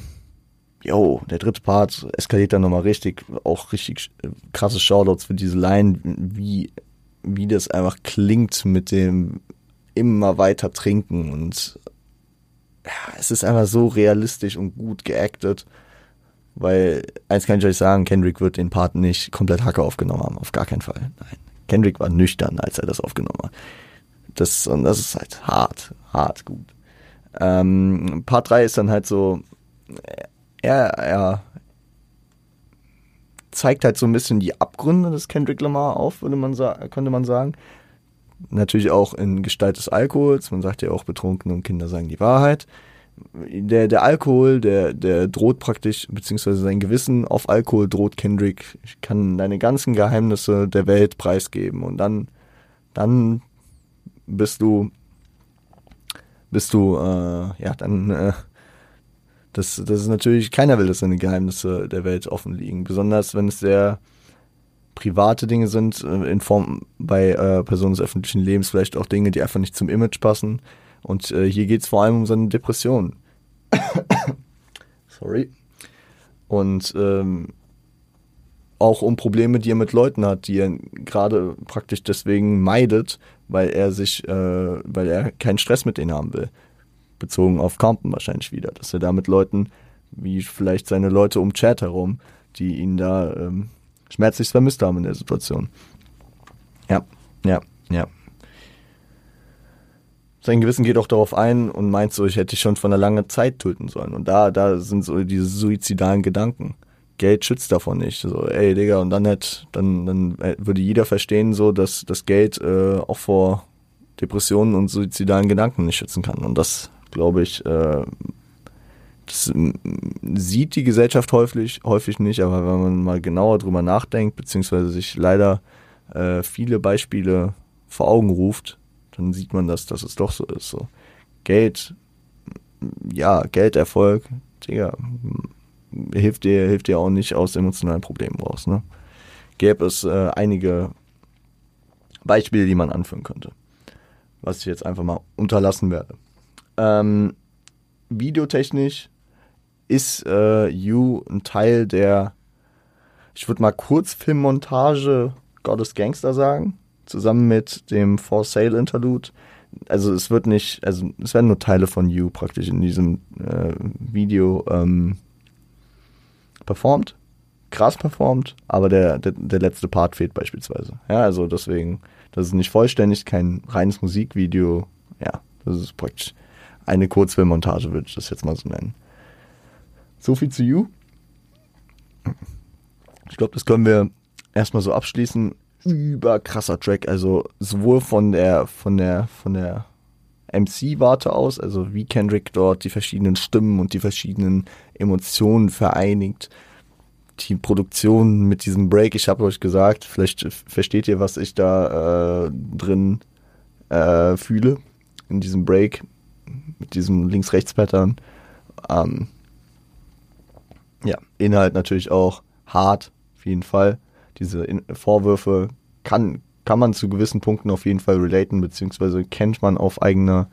yo, der dritte Part eskaliert dann nochmal richtig, auch richtig krasse Shoutouts für diese Line, wie, wie das einfach klingt mit dem immer weiter trinken und ja, es ist einfach so realistisch und gut geactet. Weil, eins kann ich euch sagen, Kendrick wird den Part nicht komplett Hacke aufgenommen haben. Auf gar keinen Fall. Nein. Kendrick war nüchtern, als er das aufgenommen hat. Das, und das ist halt hart, hart gut. Ähm, Part 3 ist dann halt so, er, er zeigt halt so ein bisschen die Abgründe des Kendrick Lamar auf, würde man könnte man sagen. Natürlich auch in Gestalt des Alkohols. Man sagt ja auch, Betrunkene und Kinder sagen die Wahrheit der, der Alkohol, der, der droht praktisch, beziehungsweise sein Gewissen auf Alkohol droht Kendrick, ich kann deine ganzen Geheimnisse der Welt preisgeben und dann, dann bist du, bist du, äh, ja, dann, äh, das, das ist natürlich, keiner will, dass seine Geheimnisse der Welt offen liegen, besonders wenn es sehr private Dinge sind, äh, in Form bei äh, Personen des öffentlichen Lebens, vielleicht auch Dinge, die einfach nicht zum Image passen und äh, hier geht es vor allem um seine Depression. Sorry. Und ähm, auch um Probleme, die er mit Leuten hat, die er gerade praktisch deswegen meidet, weil er sich, äh, weil er keinen Stress mit denen haben will. Bezogen auf Compton wahrscheinlich wieder, dass er da mit Leuten, wie vielleicht seine Leute um Chat herum, die ihn da ähm, schmerzlich vermisst haben in der Situation. Ja, ja, ja. Sein Gewissen geht auch darauf ein und meint so, ich hätte dich schon vor einer langen Zeit töten sollen. Und da, da sind so diese suizidalen Gedanken. Geld schützt davon nicht. So, ey, Digga, und dann hätte, dann, dann würde jeder verstehen, so, dass das Geld äh, auch vor Depressionen und suizidalen Gedanken nicht schützen kann. Und das, glaube ich, äh, das sieht die Gesellschaft häufig, häufig nicht, aber wenn man mal genauer drüber nachdenkt, beziehungsweise sich leider äh, viele Beispiele vor Augen ruft, dann sieht man, dass, dass es doch so ist. So. Geld, ja, Gelderfolg, Digga, hilft dir, hilft dir auch nicht aus emotionalen Problemen raus. Ne? Gäbe es äh, einige Beispiele, die man anführen könnte, was ich jetzt einfach mal unterlassen werde. Ähm, videotechnisch ist äh, You ein Teil der, ich würde mal Kurzfilmmontage Goddess Gangster sagen, zusammen mit dem For Sale Interlude. Also es wird nicht, also es werden nur Teile von You praktisch in diesem äh, Video ähm, performt, krass performt, aber der, der, der letzte Part fehlt beispielsweise. Ja, also deswegen, das ist nicht vollständig, kein reines Musikvideo. Ja, das ist praktisch eine Kurzfilmmontage, würde ich das jetzt mal so nennen. So viel zu You. Ich glaube, das können wir erstmal so abschließen. Überkrasser Track, also sowohl von der, von der, von der MC-Warte aus, also wie Kendrick dort die verschiedenen Stimmen und die verschiedenen Emotionen vereinigt. Die Produktion mit diesem Break, ich habe euch gesagt, vielleicht versteht ihr, was ich da äh, drin äh, fühle, in diesem Break, mit diesem Links-Rechts-Pattern. Ähm, ja, Inhalt natürlich auch hart, auf jeden Fall. Diese in Vorwürfe kann, kann man zu gewissen Punkten auf jeden Fall relaten, beziehungsweise kennt man auf eigene,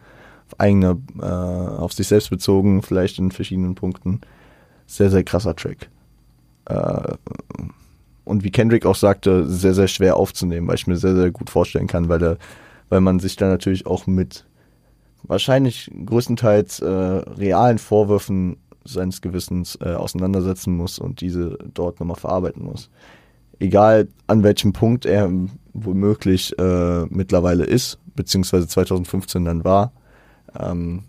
auf eigene, äh, auf sich selbst bezogen, vielleicht in verschiedenen Punkten. Sehr, sehr krasser Track. Äh, und wie Kendrick auch sagte, sehr, sehr schwer aufzunehmen, weil ich mir sehr, sehr gut vorstellen kann, weil, der, weil man sich da natürlich auch mit wahrscheinlich größtenteils äh, realen Vorwürfen seines Gewissens äh, auseinandersetzen muss und diese dort nochmal verarbeiten muss. Egal an welchem Punkt er womöglich äh, mittlerweile ist, beziehungsweise 2015 dann war, ähm,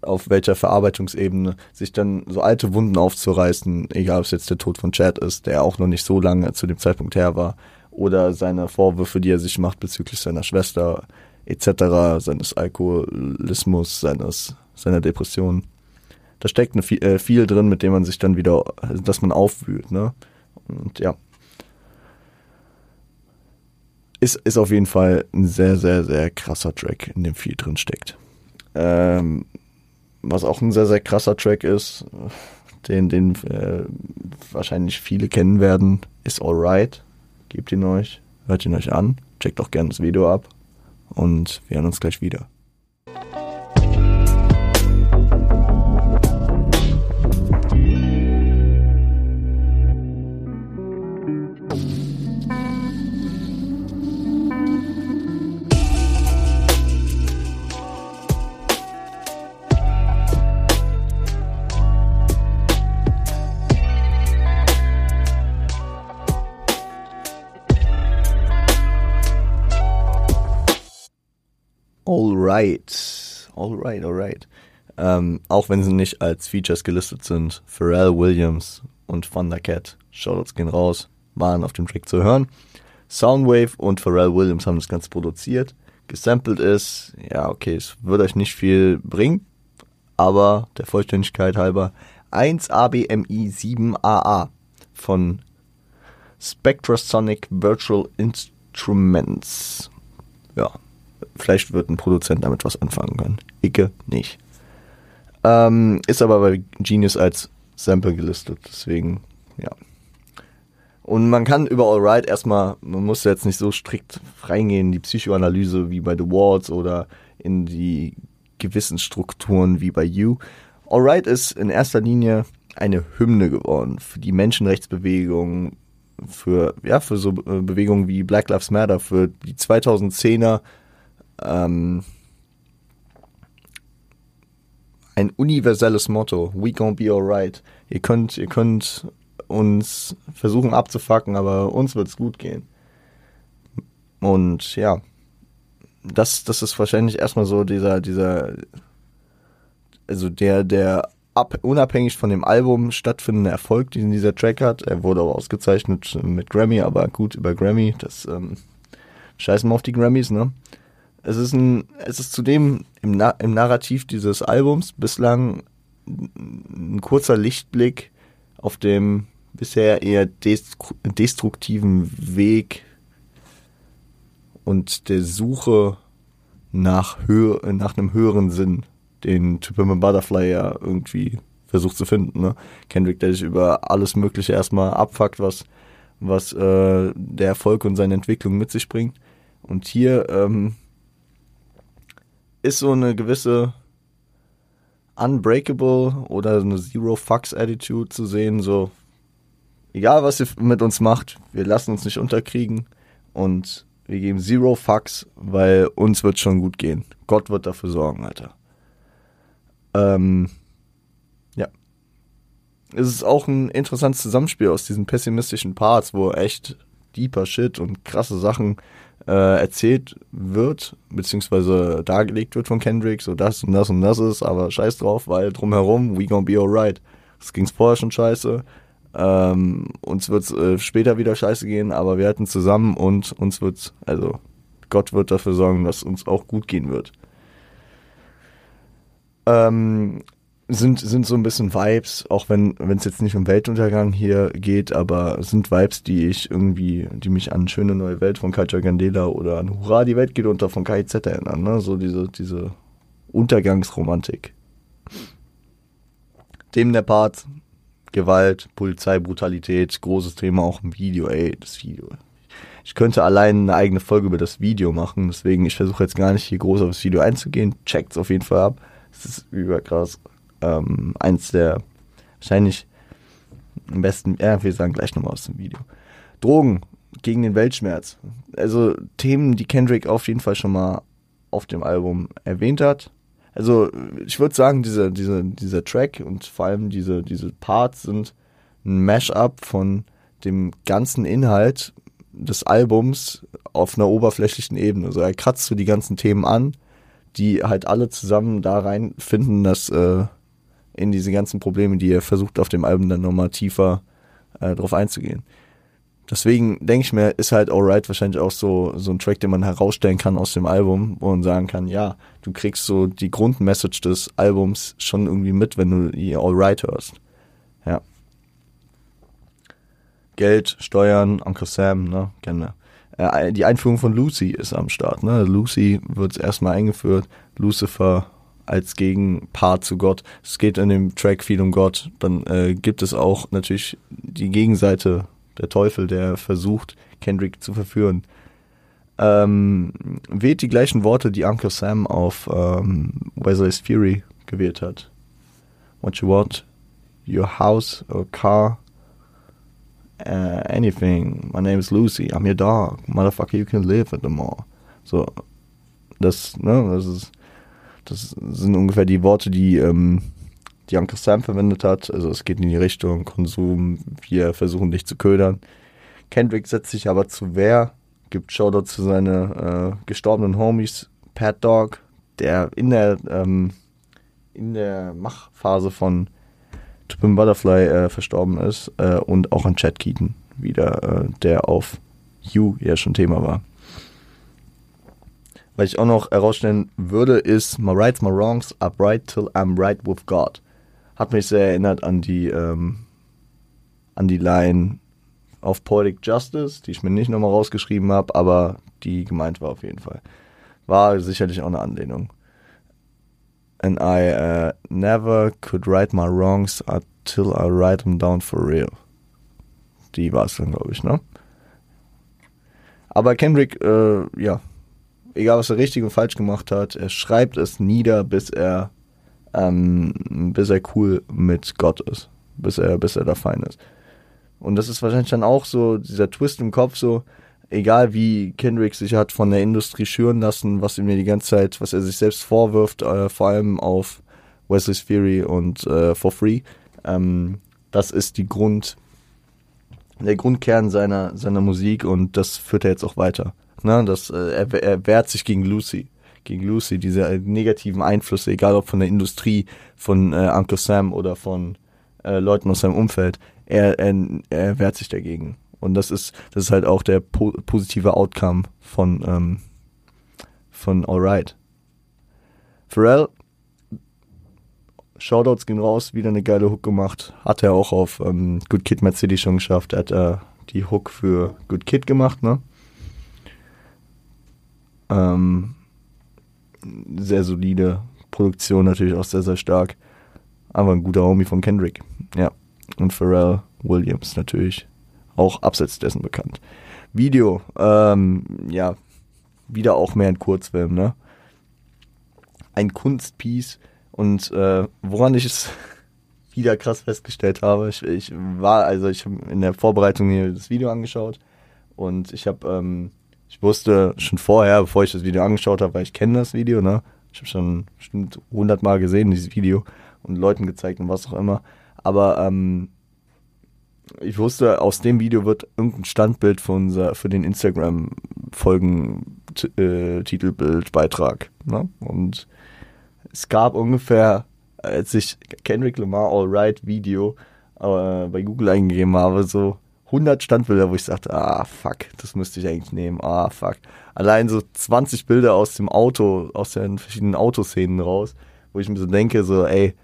auf welcher Verarbeitungsebene sich dann so alte Wunden aufzureißen, egal ob es jetzt der Tod von Chad ist, der auch noch nicht so lange zu dem Zeitpunkt her war, oder seine Vorwürfe, die er sich macht bezüglich seiner Schwester etc., seines Alkoholismus, seines, seiner Depression. Da steckt eine, äh, viel drin, mit dem man sich dann wieder, dass man aufwühlt, ne? Und ja, ist, ist auf jeden Fall ein sehr, sehr, sehr krasser Track, in dem viel drin steckt. Ähm, was auch ein sehr, sehr krasser Track ist, den, den äh, wahrscheinlich viele kennen werden, ist Alright. Gebt ihn euch, hört ihn euch an, checkt auch gerne das Video ab und wir hören uns gleich wieder. Alright. Alright, alright. Ähm, auch wenn sie nicht als Features gelistet sind, Pharrell Williams und Thundercat, Shoutouts gehen raus, waren auf dem Track zu hören. Soundwave und Pharrell Williams haben das Ganze produziert. Gesampelt ist, ja, okay, es wird euch nicht viel bringen, aber der Vollständigkeit halber 1ABMI 7AA von Spectrasonic Virtual Instruments. Ja, Vielleicht wird ein Produzent damit was anfangen können. Icke nicht. Ähm, ist aber bei Genius als Sample gelistet, deswegen, ja. Und man kann über Alright erstmal, man muss jetzt nicht so strikt reingehen in die Psychoanalyse wie bei The Walls oder in die gewissen Strukturen wie bei You. Alright ist in erster Linie eine Hymne geworden für die Menschenrechtsbewegung, für, ja, für so äh, Bewegungen wie Black Lives Matter, für die 2010er ähm, ein universelles Motto. We gonna be alright. Ihr könnt, ihr könnt uns versuchen abzufacken, aber uns wird's gut gehen. Und ja, das, das ist wahrscheinlich erstmal so dieser, dieser, also der, der ab, unabhängig von dem Album stattfindende Erfolg, den dieser Track hat. Er wurde auch ausgezeichnet mit Grammy, aber gut über Grammy. Das ähm, scheißen wir auf die Grammys, ne? Es ist ein, es ist zudem im, Na im Narrativ dieses Albums bislang ein kurzer Lichtblick auf dem bisher eher destruktiven Weg und der Suche nach, höher, nach einem höheren Sinn den Pimp Butterfly ja irgendwie versucht zu finden. Ne? Kendrick, der sich über alles Mögliche erstmal abfuckt, was, was äh, der Erfolg und seine Entwicklung mit sich bringt. Und hier ähm, ist so eine gewisse Unbreakable oder eine Zero Fucks Attitude zu sehen, so egal was ihr mit uns macht, wir lassen uns nicht unterkriegen und wir geben Zero Fucks, weil uns wird schon gut gehen. Gott wird dafür sorgen, Alter. Ähm, ja. Es ist auch ein interessantes Zusammenspiel aus diesen pessimistischen Parts, wo echt deeper Shit und krasse Sachen äh, erzählt wird, beziehungsweise dargelegt wird von Kendrick, so das und das und das ist, aber scheiß drauf, weil drumherum, we gonna be alright. Es ging's vorher schon scheiße. Ähm, uns wird's äh, später wieder scheiße gehen, aber wir halten zusammen und uns wird's, also Gott wird dafür sorgen, dass uns auch gut gehen wird ähm, sind, sind so ein bisschen Vibes, auch wenn es jetzt nicht um Weltuntergang hier geht, aber sind Vibes, die ich irgendwie, die mich an Schöne Neue Welt von Culture Gandela oder an Hurra, die Welt geht unter von KIZ erinnern, ne? So diese, diese Untergangsromantik. Dem der Part, Gewalt, Polizei, Brutalität, großes Thema auch im Video, ey, das Video. Ich könnte allein eine eigene Folge über das Video machen, deswegen ich versuche jetzt gar nicht hier groß auf das Video einzugehen. Checkt's auf jeden Fall ab. Das ist überkrass. Ähm, eins der wahrscheinlich am besten, ja, wir sagen gleich nochmal aus dem Video. Drogen gegen den Weltschmerz. Also Themen, die Kendrick auf jeden Fall schon mal auf dem Album erwähnt hat. Also ich würde sagen, diese, diese, dieser Track und vor allem diese, diese Parts sind ein Mash-up von dem ganzen Inhalt des Albums auf einer oberflächlichen Ebene. Also er kratzt so die ganzen Themen an, die halt alle zusammen da reinfinden, dass äh, in diese ganzen Probleme, die er versucht auf dem Album dann nochmal tiefer äh, drauf einzugehen. Deswegen denke ich mir, ist halt Alright wahrscheinlich auch so, so ein Track, den man herausstellen kann aus dem Album, man sagen kann, ja, du kriegst so die Grundmessage des Albums schon irgendwie mit, wenn du die Alright hörst. Ja. Geld, Steuern, Uncle Sam, ne, kennen äh, die Einführung von Lucy ist am Start. Ne? Lucy wird erstmal eingeführt. Lucifer als Gegenpart zu Gott. Es geht in dem Track viel um Gott. Dann äh, gibt es auch natürlich die Gegenseite, der Teufel, der versucht, Kendrick zu verführen. Ähm, wählt die gleichen Worte, die Uncle Sam auf ähm, Wesley's Fury gewählt hat. What you want? Your house or car? uh, anything. My name is Lucy. I'm your dog. Motherfucker, you can live at the mall. So, das, ne, das ist, das sind ungefähr die Worte, die, ähm, die Uncle Sam verwendet hat. Also es geht in die Richtung Konsum, wir versuchen dich zu ködern. Kendrick setzt sich aber zu Wehr, gibt Shoutout zu seinen äh, gestorbenen Homies, Pat Dog, der in der, ähm, in der Machphase von Twin Butterfly äh, verstorben ist äh, und auch an Chad Keaton wieder, äh, der auf You ja schon Thema war. Was ich auch noch herausstellen würde, ist My Rights, My Wrongs, Upright Till I'm Right With God. Hat mich sehr erinnert an die, ähm, an die Line auf Poetic Justice, die ich mir nicht nochmal rausgeschrieben habe, aber die gemeint war auf jeden Fall. War sicherlich auch eine Anlehnung and I uh, never could right my wrongs until I write them down for real. Die war es dann, glaube ich, ne? Aber Kendrick, äh, ja, egal was er richtig und falsch gemacht hat, er schreibt es nieder, bis er, ähm, bis er cool mit Gott ist, bis er, bis er da fein ist. Und das ist wahrscheinlich dann auch so dieser Twist im Kopf, so, egal wie Kendrick sich hat von der Industrie schüren lassen, was ihm die ganze Zeit, was er sich selbst vorwirft, äh, vor allem auf Wesley's Theory und äh, For Free, ähm, das ist die Grund, der Grundkern seiner, seiner Musik und das führt er jetzt auch weiter. Ne? Das, äh, er, er wehrt sich gegen Lucy. Gegen Lucy, diese äh, negativen Einflüsse, egal ob von der Industrie, von äh, Uncle Sam oder von äh, Leuten aus seinem Umfeld. Er, er, er wehrt sich dagegen. Und das ist, das ist halt auch der po positive Outcome von, ähm, von Alright. Pharrell, Shoutouts gehen raus, wieder eine geile Hook gemacht. Hat er auch auf ähm, Good Kid City schon geschafft. Er hat äh, die Hook für Good Kid gemacht, ne? Ähm, sehr solide Produktion, natürlich auch sehr, sehr stark. Aber ein guter Homie von Kendrick. Ja. Und Pharrell Williams natürlich auch abseits dessen bekannt. Video, ähm, ja, wieder auch mehr ein Kurzfilm, ne? Ein Kunstpiece und äh, woran ich es wieder krass festgestellt habe, ich, ich war, also ich habe in der Vorbereitung hier das Video angeschaut und ich habe, ähm, ich wusste schon vorher, bevor ich das Video angeschaut habe, weil ich kenne das Video, ne? Ich habe schon bestimmt hundertmal gesehen, dieses Video und Leuten gezeigt und was auch immer. Aber ähm, ich wusste, aus dem Video wird irgendein Standbild für unser, für den Instagram-Folgen-Titelbild-Beitrag. Äh, ne? Und es gab ungefähr, als ich Kendrick Lamar Alright Video äh, bei Google eingegeben habe, so 100 Standbilder, wo ich sagte, ah, fuck, das müsste ich eigentlich nehmen, ah, fuck. Allein so 20 Bilder aus dem Auto, aus den verschiedenen Autoszenen raus, wo ich mir so denke, so, ey,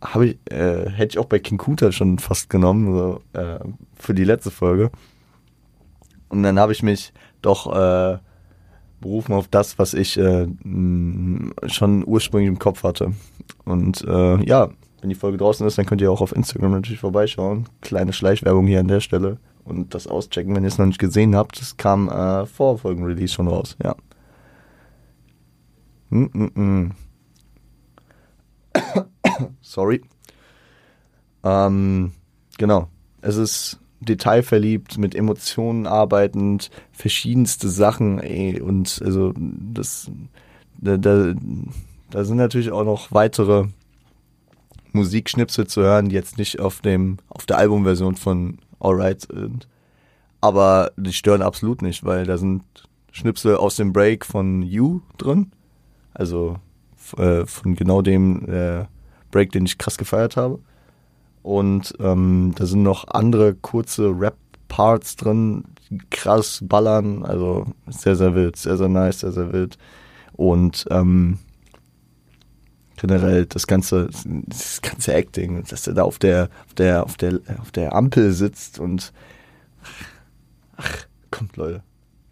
habe ich, äh, hätte ich auch bei King Kuta schon fast genommen, so, äh, für die letzte Folge. Und dann habe ich mich doch äh, berufen auf das, was ich äh, schon ursprünglich im Kopf hatte. Und äh, ja, wenn die Folge draußen ist, dann könnt ihr auch auf Instagram natürlich vorbeischauen. Kleine Schleichwerbung hier an der Stelle und das auschecken, wenn ihr es noch nicht gesehen habt. Das kam äh, vor Folgenrelease schon raus, ja. Mm -mm -mm. Sorry. Ähm, genau. Es ist detailverliebt, mit Emotionen arbeitend, verschiedenste Sachen, ey, und also das da, da, da sind natürlich auch noch weitere Musikschnipsel zu hören, die jetzt nicht auf dem, auf der Albumversion von Alright sind. Aber die stören absolut nicht, weil da sind Schnipsel aus dem Break von You drin. Also äh, von genau dem äh, Break, den ich krass gefeiert habe. Und ähm, da sind noch andere kurze Rap-Parts drin, die krass ballern. Also sehr, sehr wild, sehr, sehr nice, sehr, sehr wild. Und ähm, generell das ganze, das ganze Acting, dass er da auf der, auf der, auf der, auf der Ampel sitzt und ach, kommt Leute,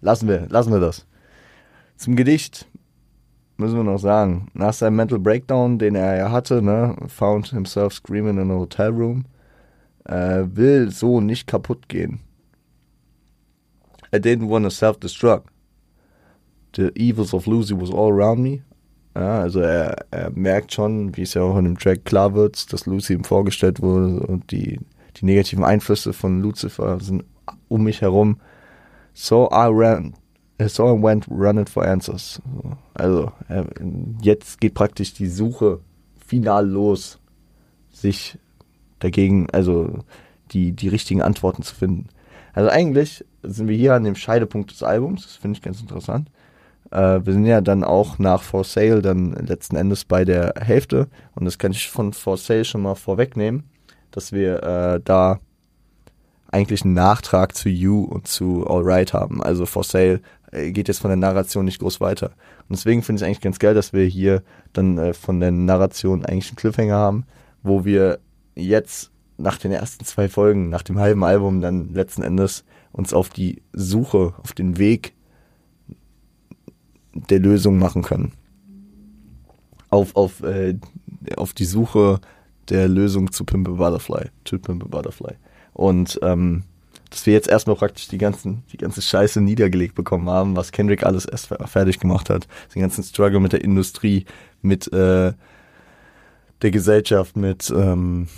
lassen wir, lassen wir das. Zum Gedicht müssen wir noch sagen, nach seinem Mental Breakdown, den er ja hatte, ne, found himself screaming in a hotel room, äh, will so nicht kaputt gehen. I didn't want to self-destruct. The evils of Lucy was all around me. Ja, also er, er merkt schon, wie es ja auch in dem Track klar wird, dass Lucy ihm vorgestellt wurde und die, die negativen Einflüsse von Lucifer sind um mich herum. So I ran So I went running for answers. Also, jetzt geht praktisch die Suche final los, sich dagegen, also die, die richtigen Antworten zu finden. Also eigentlich sind wir hier an dem Scheidepunkt des Albums, das finde ich ganz interessant. Äh, wir sind ja dann auch nach For Sale dann letzten Endes bei der Hälfte und das kann ich von For Sale schon mal vorwegnehmen, dass wir äh, da eigentlich einen Nachtrag zu You und zu Alright haben. Also For Sale äh, geht jetzt von der Narration nicht groß weiter. Und deswegen finde ich es eigentlich ganz geil, dass wir hier dann äh, von der Narration eigentlich einen Cliffhanger haben, wo wir jetzt nach den ersten zwei Folgen, nach dem halben Album dann letzten Endes uns auf die Suche, auf den Weg der Lösung machen können. Auf, auf, äh, auf die Suche der Lösung zu Pimp Butterfly, to Pimp Butterfly. Und ähm, dass wir jetzt erstmal praktisch die ganzen, die ganze Scheiße niedergelegt bekommen haben, was Kendrick alles erst fertig gemacht hat. Den ganzen Struggle mit der Industrie, mit äh, der Gesellschaft, mit ähm,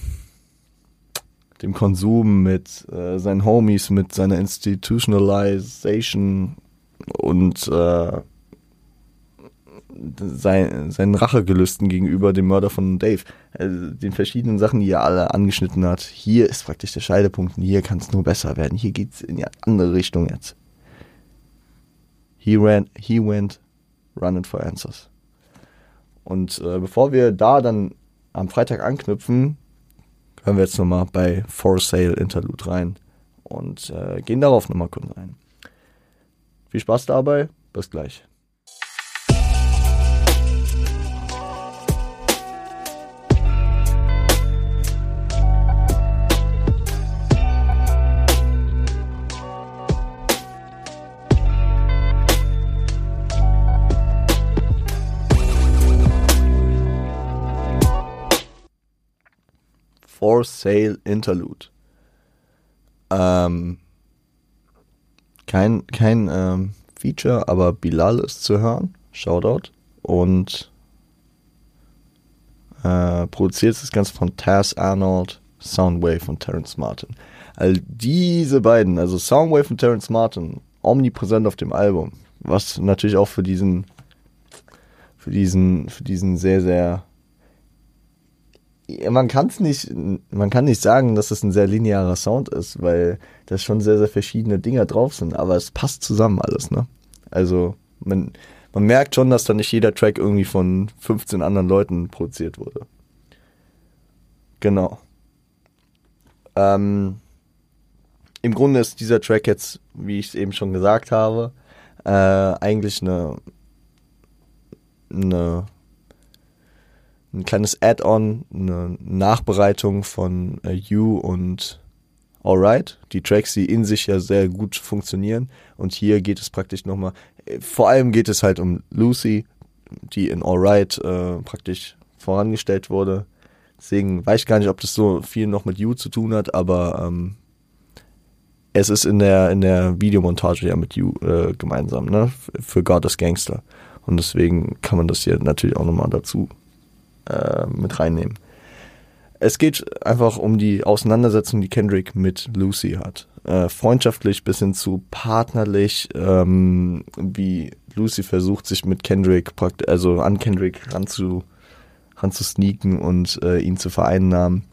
dem Konsum, mit äh, seinen Homies, mit seiner Institutionalization und äh, sein, seinen Rachegelüsten gegenüber dem Mörder von Dave, also den verschiedenen Sachen, die er alle angeschnitten hat. Hier ist praktisch der Scheidepunkt und hier kann es nur besser werden. Hier geht es in die andere Richtung jetzt. He, ran, he went running for answers. Und äh, bevor wir da dann am Freitag anknüpfen, hören wir jetzt nochmal bei For Sale Interlude rein und äh, gehen darauf nochmal kurz ein. Viel Spaß dabei, bis gleich. For Sale Interlude. Ähm, kein kein ähm, Feature, aber Bilal ist zu hören. Shoutout. Und äh, produziert ist das Ganze von Taz Arnold, Soundwave und Terrence Martin. Also diese beiden, also Soundwave und Terrence Martin, omnipräsent auf dem Album. Was natürlich auch für diesen, für diesen, für diesen sehr, sehr man kann es nicht, man kann nicht sagen, dass es ein sehr linearer Sound ist, weil da schon sehr, sehr verschiedene Dinger drauf sind, aber es passt zusammen alles, ne? Also, man, man merkt schon, dass da nicht jeder Track irgendwie von 15 anderen Leuten produziert wurde. Genau. Ähm, Im Grunde ist dieser Track jetzt, wie ich es eben schon gesagt habe, äh, eigentlich eine, eine ein kleines Add-on, eine Nachbereitung von äh, You und Alright. Die Tracks, die in sich ja sehr gut funktionieren. Und hier geht es praktisch nochmal, äh, vor allem geht es halt um Lucy, die in Alright äh, praktisch vorangestellt wurde. Deswegen weiß ich gar nicht, ob das so viel noch mit You zu tun hat, aber ähm, es ist in der, in der Videomontage ja mit You äh, gemeinsam, ne? Für God is Gangster. Und deswegen kann man das hier natürlich auch nochmal dazu äh, mit reinnehmen. Es geht einfach um die Auseinandersetzung, die Kendrick mit Lucy hat. Äh, freundschaftlich bis hin zu partnerlich, ähm, wie Lucy versucht, sich mit Kendrick, also an Kendrick ranzu, ranzusneaken und äh, ihn zu vereinnahmen.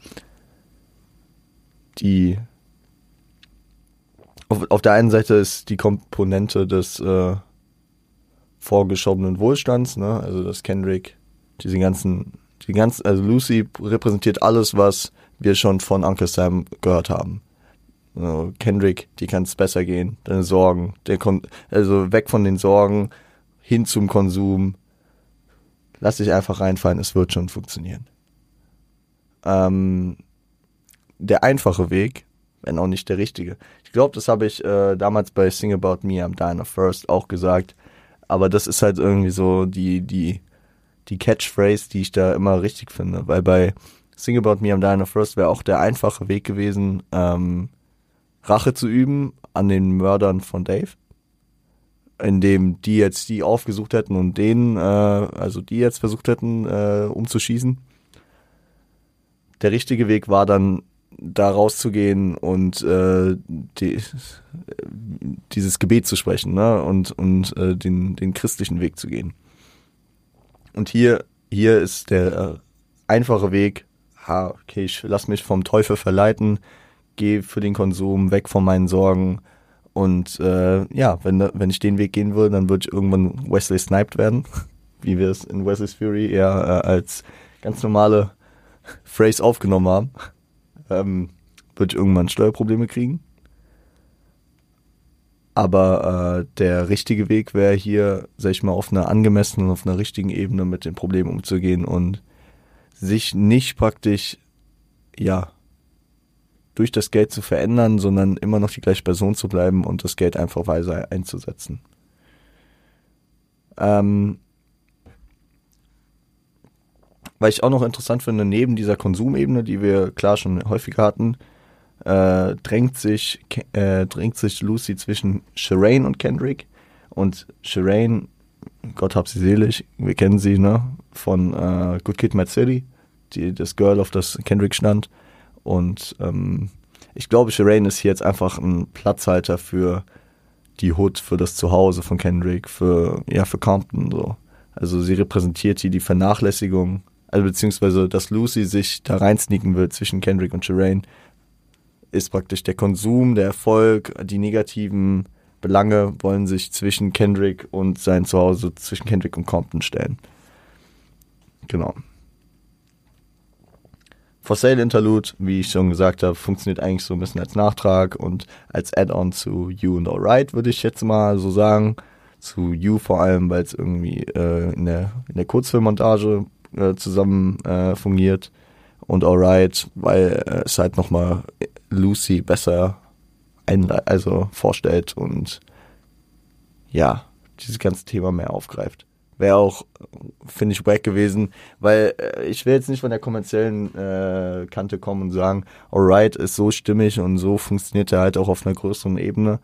Die auf, auf der einen Seite ist die Komponente des äh, vorgeschobenen Wohlstands, ne? also dass Kendrick diese ganzen die ganze, also Lucy repräsentiert alles, was wir schon von Uncle Sam gehört haben. Also Kendrick, die kann es besser gehen, deine Sorgen, der Kon also weg von den Sorgen hin zum Konsum. Lass dich einfach reinfallen, es wird schon funktionieren. Ähm, der einfache Weg, wenn auch nicht der richtige. Ich glaube, das habe ich äh, damals bei Sing About Me, I'm Dying First auch gesagt. Aber das ist halt irgendwie so die, die die Catchphrase, die ich da immer richtig finde. Weil bei Sing About Me I'm Dying First wäre auch der einfache Weg gewesen, ähm, Rache zu üben an den Mördern von Dave. Indem die jetzt die aufgesucht hätten und den, äh, also die jetzt versucht hätten, äh, umzuschießen. Der richtige Weg war dann, da rauszugehen und äh, die, dieses Gebet zu sprechen ne? und, und äh, den, den christlichen Weg zu gehen. Und hier, hier ist der äh, einfache Weg, ha, okay, ich lass mich vom Teufel verleiten, gehe für den Konsum, weg von meinen Sorgen. Und äh, ja, wenn, wenn ich den Weg gehen würde, dann würde ich irgendwann Wesley sniped werden, wie wir es in Wesley's Fury eher äh, als ganz normale Phrase aufgenommen haben. Ähm, würde ich irgendwann Steuerprobleme kriegen. Aber äh, der richtige Weg wäre hier, sag ich mal, auf einer angemessenen, auf einer richtigen Ebene mit den Problemen umzugehen und sich nicht praktisch, ja, durch das Geld zu verändern, sondern immer noch die gleiche Person zu bleiben und das Geld einfach weise einzusetzen. Ähm, weil ich auch noch interessant finde, neben dieser Konsumebene, die wir klar schon häufiger hatten, äh, drängt, sich, äh, drängt sich Lucy zwischen Shireen und Kendrick. Und Shireen, Gott hab sie selig, wir kennen sie, ne? Von äh, Good Kid, Mad City, die, das Girl, auf das Kendrick stand. Und ähm, ich glaube, Shireen ist hier jetzt einfach ein Platzhalter für die Hood, für das Zuhause von Kendrick, für, ja, für Compton, so. Also sie repräsentiert hier die Vernachlässigung, also beziehungsweise, dass Lucy sich da reinsneaken will zwischen Kendrick und Shireen, ist praktisch der Konsum, der Erfolg, die negativen Belange wollen sich zwischen Kendrick und sein Zuhause, zwischen Kendrick und Compton stellen. Genau. For Sale Interlude, wie ich schon gesagt habe, funktioniert eigentlich so ein bisschen als Nachtrag und als Add-on zu You and Alright, würde ich jetzt mal so sagen. Zu You vor allem, weil es irgendwie äh, in, der, in der Kurzfilmmontage äh, zusammen äh, fungiert. Und Alright, weil äh, es halt nochmal Lucy besser also vorstellt und ja, dieses ganze Thema mehr aufgreift. Wäre auch, finde ich, wack gewesen, weil äh, ich will jetzt nicht von der kommerziellen äh, Kante kommen und sagen, alright, ist so stimmig und so funktioniert er halt auch auf einer größeren Ebene.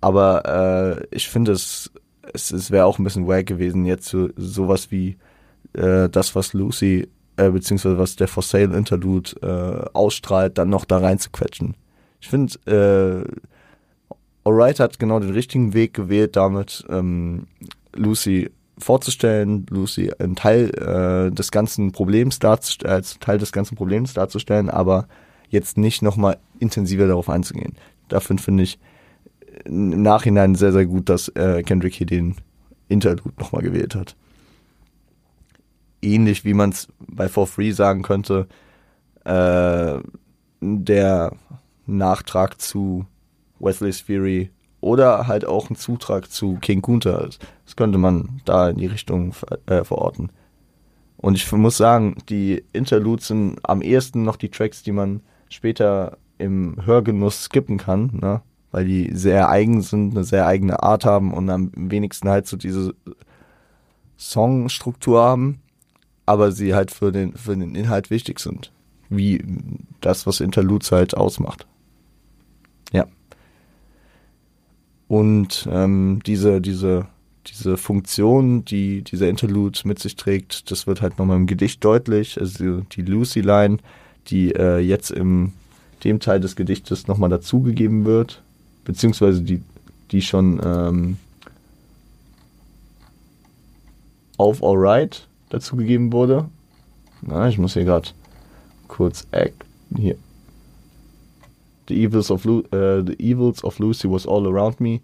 Aber äh, ich finde, es, es, es wäre auch ein bisschen wack gewesen, jetzt so, sowas wie äh, das, was Lucy, äh, beziehungsweise was der For Sale Interlude äh, ausstrahlt, dann noch da reinzuquetschen. Ich finde, äh, Alright hat genau den richtigen Weg gewählt, damit ähm, Lucy vorzustellen, Lucy ein Teil äh, des ganzen Problems darzustellen, als Teil des ganzen Problems darzustellen, aber jetzt nicht nochmal intensiver darauf einzugehen. Dafür finde ich im Nachhinein sehr, sehr gut, dass äh, Kendrick hier den Interlude nochmal gewählt hat. Ähnlich wie man es bei For Free sagen könnte, äh, der Nachtrag zu Wesley's Fury oder halt auch ein Zutrag zu King Kunta ist. Das könnte man da in die Richtung äh, verorten. Und ich muss sagen, die Interludes sind am ehesten noch die Tracks, die man später im Hörgenuss skippen kann, ne? weil die sehr eigen sind, eine sehr eigene Art haben und am wenigsten halt so diese Songstruktur haben, aber sie halt für den, für den Inhalt wichtig sind. Wie das, was Interludes halt ausmacht. Ja. Und ähm, diese, diese, diese Funktion, die dieser Interlude mit sich trägt, das wird halt nochmal im Gedicht deutlich. Also die Lucy-Line, die äh, jetzt im dem Teil des Gedichtes nochmal dazugegeben wird, beziehungsweise die, die schon ähm, auf Alright dazugegeben wurde. Na, ich muss hier gerade kurz hier The Evils of, Lu äh, The Evils of Lucy Was All Around Me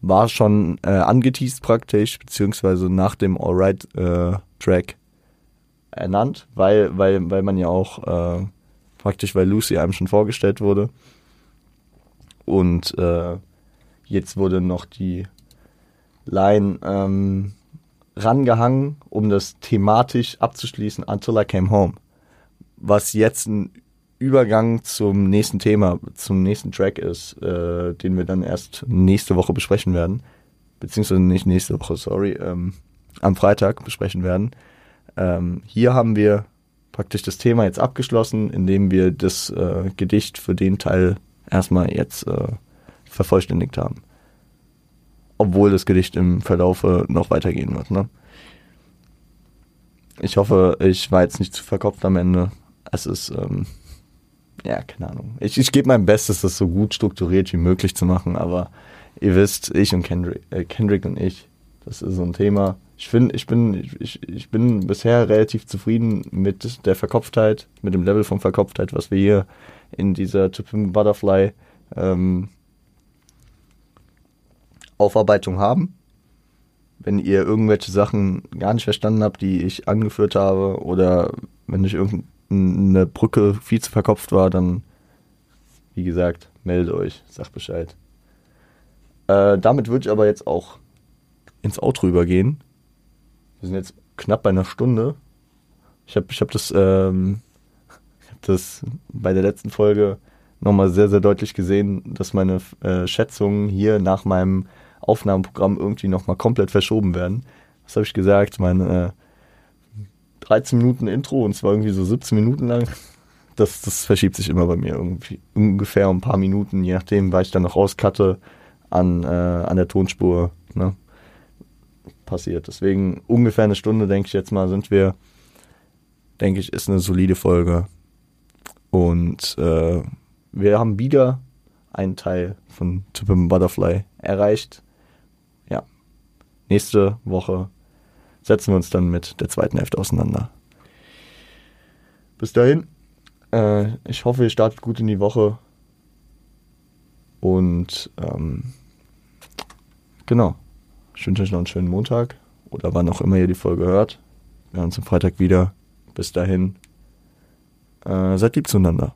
war schon äh, angeteased praktisch, beziehungsweise nach dem Alright äh, ernannt, weil, weil, weil man ja auch äh, praktisch, weil Lucy einem schon vorgestellt wurde. Und äh, jetzt wurde noch die Line ähm, rangehangen, um das thematisch abzuschließen, Until I Came Home. Was jetzt ein Übergang zum nächsten Thema, zum nächsten Track ist, äh, den wir dann erst nächste Woche besprechen werden. Beziehungsweise nicht nächste Woche, sorry, ähm, am Freitag besprechen werden. Ähm, hier haben wir praktisch das Thema jetzt abgeschlossen, indem wir das äh, Gedicht für den Teil erstmal jetzt äh, vervollständigt haben. Obwohl das Gedicht im Verlaufe noch weitergehen wird. Ne? Ich hoffe, ich war jetzt nicht zu verkopft am Ende. Es ist ähm, ja, keine Ahnung. Ich, ich gebe mein Bestes, das so gut strukturiert wie möglich zu machen, aber ihr wisst, ich und Kendrick, äh, Kendrick und ich, das ist so ein Thema. Ich finde, ich bin, ich, ich bin bisher relativ zufrieden mit der Verkopftheit, mit dem Level von Verkopftheit, was wir hier in dieser To Butterfly ähm, Aufarbeitung haben. Wenn ihr irgendwelche Sachen gar nicht verstanden habt, die ich angeführt habe, oder wenn ich irgendein eine Brücke viel zu verkopft war, dann, wie gesagt, meldet euch, sagt Bescheid. Äh, damit würde ich aber jetzt auch ins Outro übergehen. Wir sind jetzt knapp bei einer Stunde. Ich habe ich hab das, ähm, das bei der letzten Folge nochmal sehr, sehr deutlich gesehen, dass meine äh, Schätzungen hier nach meinem Aufnahmeprogramm irgendwie nochmal komplett verschoben werden. Was habe ich gesagt? Mein äh, 13 Minuten Intro und zwar irgendwie so 17 Minuten lang. Das, das verschiebt sich immer bei mir irgendwie ungefähr ein paar Minuten, je nachdem, weil ich dann noch rauscutte an, äh, an der Tonspur. Ne? Passiert. Deswegen ungefähr eine Stunde, denke ich jetzt mal, sind wir. Denke ich, ist eine solide Folge. Und äh, wir haben wieder einen Teil von a Butterfly erreicht. Nächste Woche setzen wir uns dann mit der zweiten Hälfte auseinander. Bis dahin, äh, ich hoffe, ihr startet gut in die Woche. Und ähm, genau, ich wünsche euch noch einen schönen Montag oder wann auch immer ihr die Folge hört. Wir hören uns am Freitag wieder. Bis dahin, äh, seid lieb zueinander.